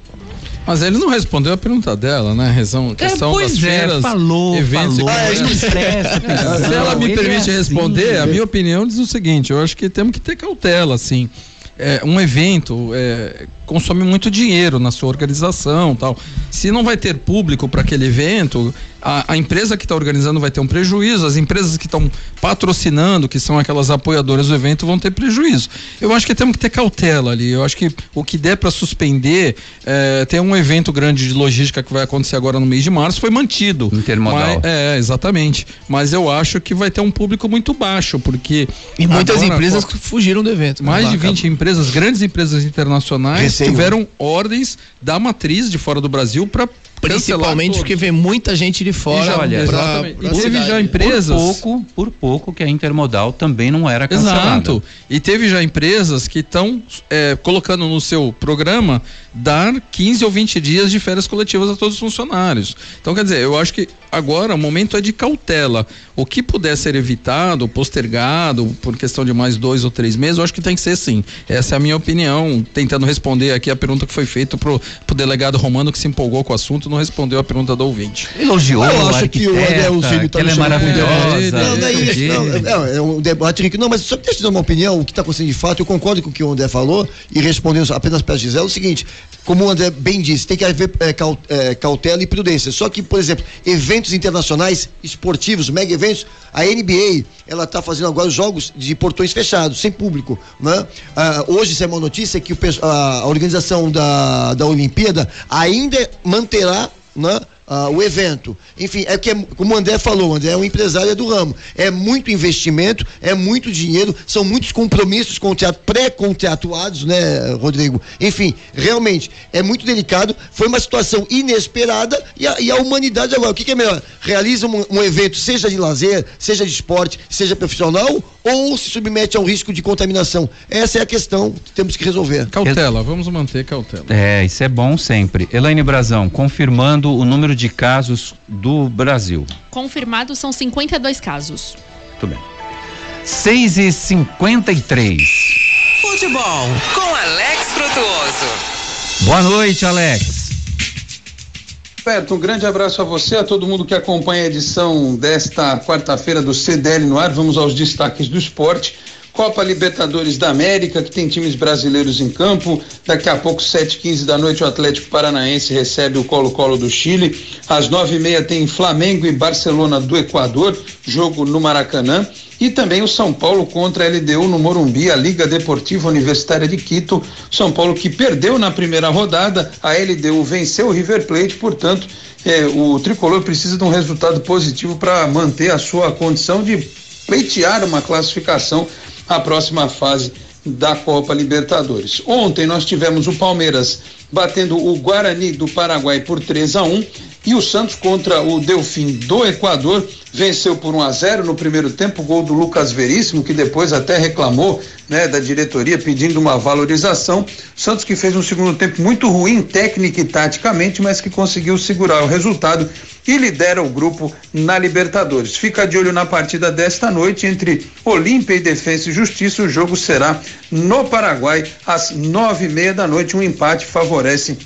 Mas ele não respondeu a pergunta dela, né? Razão, questão pois das é, feiras, falou, eventos falou. ele não. <laughs> Se ela me Ele é permite assim, responder, a minha opinião diz o seguinte: eu acho que temos que ter cautela, assim. É, um evento é, consome muito dinheiro na sua organização tal. Se não vai ter público para aquele evento, a, a empresa que está organizando vai ter um prejuízo, as empresas que estão patrocinando, que são aquelas apoiadoras do evento, vão ter prejuízo. Eu acho que temos que ter cautela ali. Eu acho que o que der para suspender, é, tem um evento grande de logística que vai acontecer agora no mês de março, foi mantido. Intermodal. Mas- é, exatamente. Mas eu acho que vai ter um público muito baixo, porque. E muitas agora, empresas fugiram do evento. mais de Acabou. 20 empresas, grandes empresas internacionais. Tiveram ordens da matriz de fora do Brasil para Principalmente porque vem muita gente de fora. E já, olha, pra- pra E teve já empresas. Por pouco, por pouco que a Intermodal também não era cancelada. Exato. E teve já empresas que estão colocando no seu programa dar 15 ou 20 dias de férias coletivas a todos os funcionários. Então, quer dizer, eu acho que agora o momento é de cautela. O que puder ser evitado, postergado, por questão de mais dois ou três meses, eu acho que tem que ser sim. Essa é a minha opinião, tentando responder aqui a pergunta que foi feita pro, pro delegado Romano que se empolgou com o assunto, não respondeu a pergunta do ouvinte. Elogiou eu acho que o Adelzinho que ela é maravilhosa. Não, é isso. Não, não, é um debate rico. Não, mas só deixa eu dar uma opinião, o que está acontecendo de fato, eu concordo com o que o André falou e respondendo apenas para a Gisela, é o seguinte, como o André bem disse, tem que haver é, cautela e prudência. Só que, por exemplo, eventos internacionais esportivos, mega eventos, a NBA, ela está fazendo agora os jogos de portões fechados, sem público, né? Ah, hoje saiu uma notícia que o, a, a organização da, da Olimpíada ainda manterá, né? Ah, o evento. Enfim, é que, é, como o André falou, o André é um empresário do ramo. É muito investimento, é muito dinheiro, são muitos compromissos pré-contratuados, né, Rodrigo? Enfim, realmente, é muito delicado. Foi uma situação inesperada e a, e a humanidade agora, o que, que é melhor? Realiza um, um, evento, seja de lazer, seja de esporte, seja profissional, ou se submete a um risco de contaminação? Essa é a questão que temos que resolver. Cautela, vamos manter cautela. É, isso é bom sempre. Elaine Brazão, confirmando o número de casos do Brasil. Confirmados são 52 casos. Muito bem. 6 e 53 Futebol com Alex Frutuoso. Boa noite, Alex. Roberto, um grande abraço a você, a todo mundo que acompanha a edição desta quarta-feira do CDL no ar. Vamos aos destaques do esporte. Copa Libertadores da América, que tem times brasileiros em campo. Daqui a pouco, 7h15 da noite, o Atlético Paranaense recebe o Colo-Colo do Chile. Às 9h30 tem Flamengo e Barcelona do Equador, jogo no Maracanã. E também o São Paulo contra a LDU no Morumbi, a Liga Deportiva Universitária de Quito. São Paulo que perdeu na primeira rodada, a LDU venceu o River Plate, portanto, é, o tricolor precisa de um resultado positivo para manter a sua condição de pleitear uma classificação à próxima fase da Copa Libertadores. Ontem nós tivemos o Palmeiras batendo o Guarani do Paraguai por 3 a 1 e o Santos contra o Delfim do Equador venceu por 1 a 0 no primeiro tempo, gol do Lucas Veríssimo, que depois até reclamou, né, da diretoria pedindo uma valorização. Santos que fez um segundo tempo muito ruim técnica e taticamente, mas que conseguiu segurar o resultado e lidera o grupo na Libertadores. Fica de olho na partida desta noite entre Olímpia e Defesa e Justiça. O jogo será no Paraguai às nove e meia da noite. Um empate favorece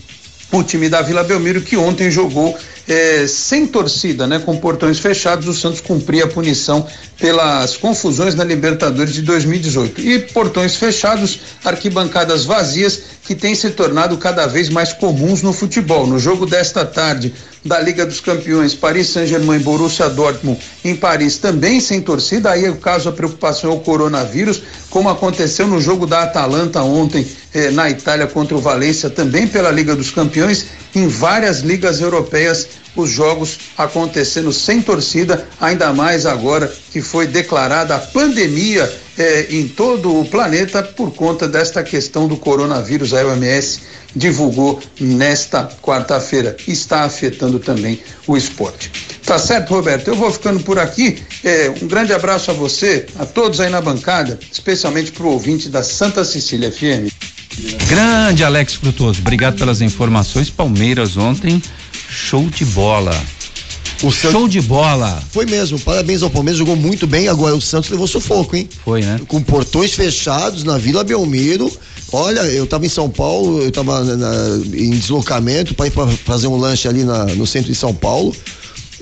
o time da Vila Belmiro que ontem jogou é, sem torcida, né, com portões fechados, o Santos cumpria a punição pelas confusões na Libertadores de 2018. E portões fechados, arquibancadas vazias, que têm se tornado cada vez mais comuns no futebol. No jogo desta tarde da Liga dos Campeões, Paris Saint-Germain Borussia Dortmund em Paris também sem torcida. Aí o caso a preocupação é o coronavírus, como aconteceu no jogo da Atalanta ontem eh, na Itália contra o Valência, também pela Liga dos Campeões, em várias ligas europeias os jogos acontecendo sem torcida, ainda mais agora que foi declarada a pandemia eh, em todo o planeta por conta desta questão do coronavírus. A OMS divulgou nesta quarta-feira. Está afetando também o esporte. Tá certo, Roberto? Eu vou ficando por aqui. Eh, um grande abraço a você, a todos aí na bancada, especialmente para o ouvinte da Santa Cecília FM. Grande Alex Frutuoso, obrigado pelas informações. Palmeiras ontem show de bola. O Show de bola. Foi mesmo, parabéns ao Palmeiras, jogou muito bem. Agora o Santos levou sufoco, hein? Foi, né? Com portões fechados na Vila Belmiro. Olha, eu estava em São Paulo, eu estava em deslocamento para ir pra fazer um lanche ali na, no centro de São Paulo.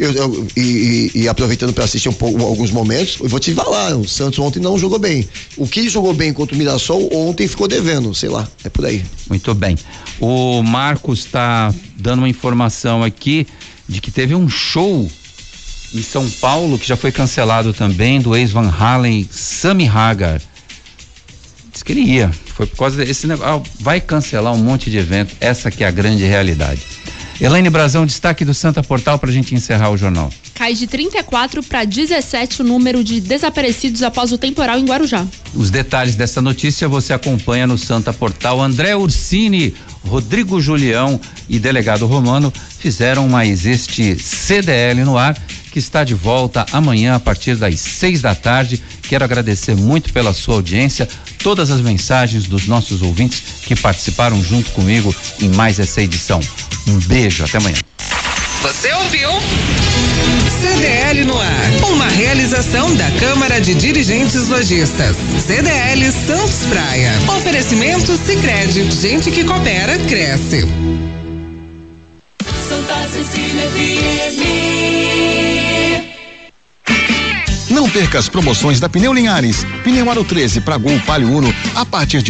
Eu, eu, e, e, aproveitando para assistir um pouco, alguns momentos, eu vou te falar, o Santos ontem não jogou bem. O que jogou bem contra o Mirassol ontem ficou devendo, sei lá, é por aí. Muito bem. O Marcos está dando uma informação aqui de que teve um show em São Paulo que já foi cancelado também do ex Van Halen, Sammy Hagar. Diz que ele ia, foi por causa desse negócio, ah, vai cancelar um monte de evento, essa que é a grande realidade. Elaine Brazão, destaque do Santa Portal para a gente encerrar o jornal. Cai de 34 para 17 o número de desaparecidos após o temporal em Guarujá. Os detalhes dessa notícia você acompanha no Santa Portal. André Ursini, Rodrigo Julião e delegado Romano fizeram mais este CDL no ar que está de volta amanhã a partir das seis da tarde. Quero agradecer muito pela sua audiência, todas as mensagens dos nossos ouvintes que participaram junto comigo em mais essa edição. Um beijo, até amanhã. Você ouviu? CDL no ar. Uma realização da Câmara de Dirigentes Lojistas. CDL Santos Praia. Oferecimento Sicredi. Gente que coopera, cresce. Santa Cecília FM. Não perca as promoções da Pneu Linhares. Pneu Aro 13 para Gol Palio Uno a partir de